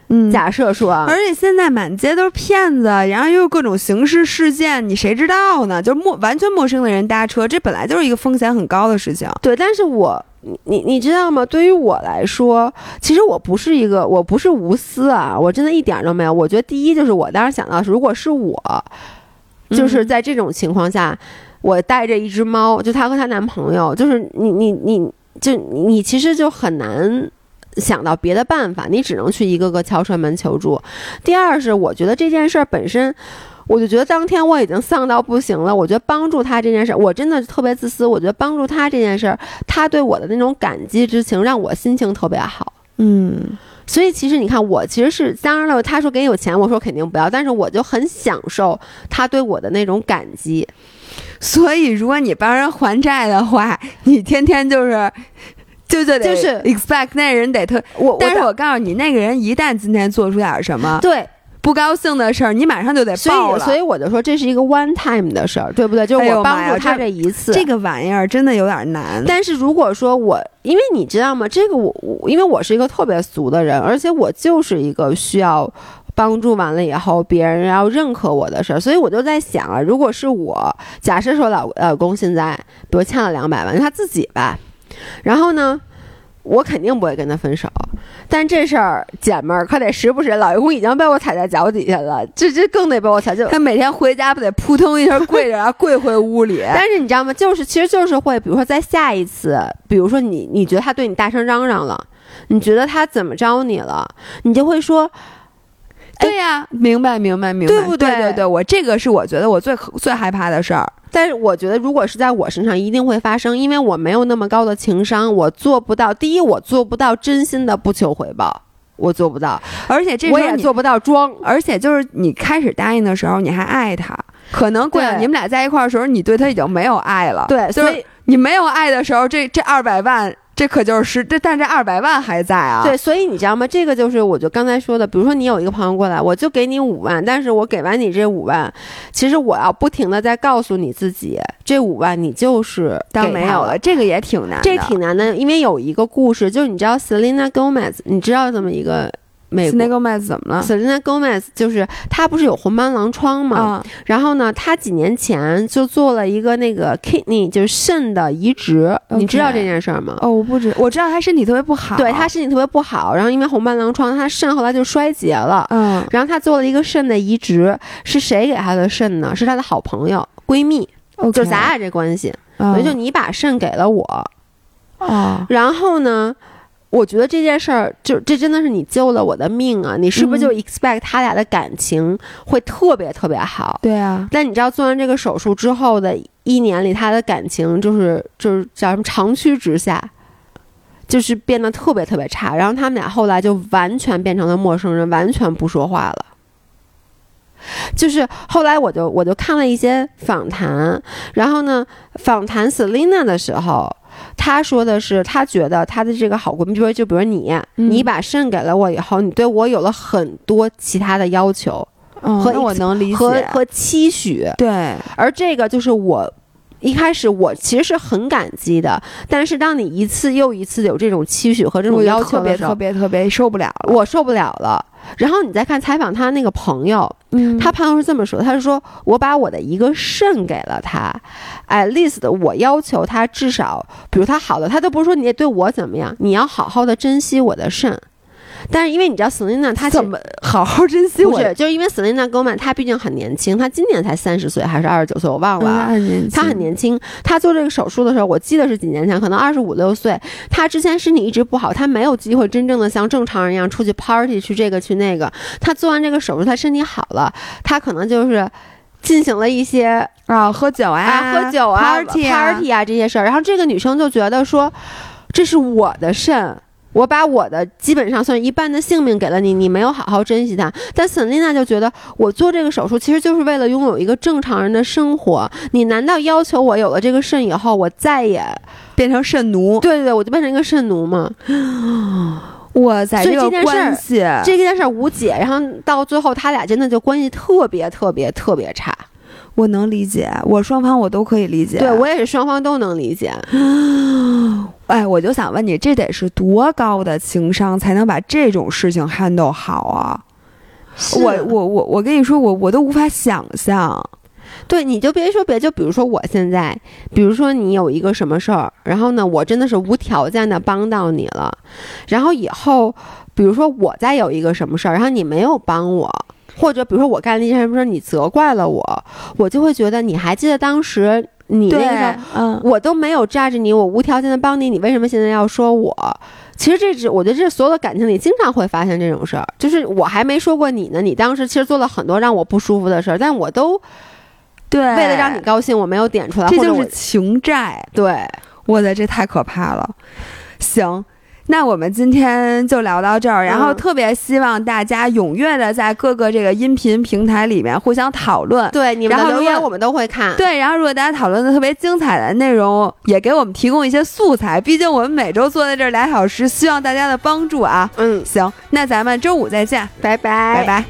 嗯假设说啊，而且现在满街都是骗子，然后又有各种刑事事件，你谁知道呢？就是陌完全陌生的人搭车，这本来就是一个风险很高的事情。对，但是我你你你知道吗？对于我来说，其实我不是一个，我不是无私啊，我真的一点儿都没有。我觉得第一就是我当时想到是，如果是我，就是嗯在这种情况下，我带着一只猫，就她和她男朋友，就是你你你就你你其实就很难。想到别的办法，你只能去一个个敲车门求助。第二是，我觉得这件事儿本身，我就觉得当天我已经丧到不行了。我觉得帮助他这件事儿，我真的特别自私。我觉得帮助他这件事儿，他对我的那种感激之情，让我心情特别好。嗯，所以其实你看，我其实是当然了，他说给你有钱，我说肯定不要，但是我就很享受他对我的那种感激。所以如果你帮人还债的话，你天天就是。就就得就是 expect 那人得特，我但是我告诉你，那个人一旦今天做出点什么对不高兴的事儿，你马上就得所以。所以我就说这是一个 one time 的事儿，对不对？就是我帮助他这这一次，这个玩意儿真的有点难。但是如果说我，因为你知道吗？这个我我，因为我是一个特别俗的人，而且我就是一个需要帮助完了以后别人要认可我的事儿，所以我就在想啊，如果是我，假设说老老公现在比如欠了两百万，他自己吧，然后呢？我肯定不会跟他分手，但这事儿姐们儿可得时不时，老公已经被我踩在脚底下了，这这更得被我踩就他每天回家不得扑通一声跪着，然后跪回屋里。但是你知道吗？就是其实就是会，比如说在下一次，比如说你你觉得他对你大声嚷嚷了，你觉得他怎么着你了，你就会说，对呀、明白明白明白，对不对对对对，我这个是我觉得我最最害怕的事儿。但是我觉得如果是在我身上，一定会发生，因为我没有那么高的情商，我做不到。第一，我做不到真心的不求回报，我做不到，而且这我也做不到装。而且就是你开始答应的时候，你还爱他，可能过两你们俩在一块儿的时候，你对他已经没有爱了。对，所以你没有爱的时候，这这二百万，这可就是十，这但这二百万还在啊。对，所以你知道吗？这个就是我就刚才说的，比如说你有一个朋友过来，我就给你五万，但是我给完你这五万，其实我要不停的在告诉你自己，这五万你就是当没有了，。这个也挺难的。这挺难的，因为有一个故事，就是你知道 Selena Gomez，你知道这么一个美国那个麦子怎么了？Selena Gomez，就是她不是有红斑狼疮吗？啊，然后呢，她几年前就做了一个那个 kidney，就是肾的移植。你知道这件事儿吗？哦，我不知，我知道她身体特别不好。对她身体特别不好，然后因为红斑狼疮，她肾后来就衰竭了。嗯，然后她做了一个肾的移植，是谁给她的肾呢？是她的好朋友闺蜜，就就咱俩这关系，嗯等于就你把肾给了我，哦，然后呢，我觉得这件事儿，就这真的是你救了我的命啊！你是不是就嗯 expect 他俩的感情会特别特别好？对啊，但你知道做完这个手术之后的一年里，他的感情就是就是叫什么长驱直下，就是变得特别特别差。然后他们俩后来就完全变成了陌生人，完全不说话了。就是后来我就我就看了一些访谈，然后呢，访谈 Selina 的时候，她说的是，她觉得她的这个好闺蜜，就比如就比如你，嗯你把肾给了我以后，你对我有了很多其他的要求和嗯我能理解。和和期许，对，而这个就是我。一开始我其实是很感激的，但是当你一次又一次有这种期许和这种要特别特求的时候，别特别受不了了。我受不了了。然后你再看采访他那个朋友，嗯他朋友是这么说的，他是说我把我的一个肾给了他，at least 我要求他至少，比如他好了，他都不是说你得对我怎么样，你要好好的珍惜我的肾。但是因为你知道 Selina 她怎么好好珍惜我？不是，就是因为 Selena Gomez 她毕竟很年轻，她今年才三十岁还是二十九岁，我忘了啊。嗯她很年轻，她做这个手术的时候，我记得是几年前，可能二十五六岁。她之前身体一直不好，她没有机会真正的像正常人一样出去 party 去这个去那个。她做完这个手术，她身体好了，她可能就是进行了一些啊，喝酒啊，啊喝酒啊 party 啊 party 啊这些事儿。然后这个女生就觉得说，这是我的肾。我把我的基本上算一半的性命给了你，你没有好好珍惜它。但 Selina 就觉得我做这个手术其实就是为了拥有一个正常人的生活。你难道要求我有了这个肾以后，我再也变成肾奴？对对对，我就变成一个肾奴吗？哇塞，这个关系，这件事儿无解，然后到最后他俩真的就关系特别特别特别差。我能理解，我双方我都可以理解。对我也是双方都能理解。哎，我就想问你，这得是多高的情商才能把这种事情 handle 好啊？我我我我跟你说，我我都无法想象。对，你就别说别，就比如说我现在，比如说你有一个什么事儿，然后呢，我真的是无条件的帮到你了，然后以后，比如说我再有一个什么事儿，然后你没有帮我，或者比如说我干了一件什么事儿，你责怪了我，我就会觉得你还记得当时你那个时候，嗯，我都没有 judge 你，我无条件的帮你，你为什么现在要说我？其实这只我觉得这所有的感情里经常会发现这种事儿，就是我还没说过你呢，你当时其实做了很多让我不舒服的事儿，但我都对，为了让你高兴，我没有点出来，这就是情债。对。我的这太可怕了。行，那我们今天就聊到这儿，然后嗯特别希望大家踊跃的在各个这个音频平台里面互相讨论。对你们的留言我们都会看。对，然后如果大家讨论的特别精彩的内容，也给我们提供一些素材。毕竟我们每周坐在这儿俩小时，希望大家的帮助啊。嗯，行，那咱们周五再见，拜拜，拜拜。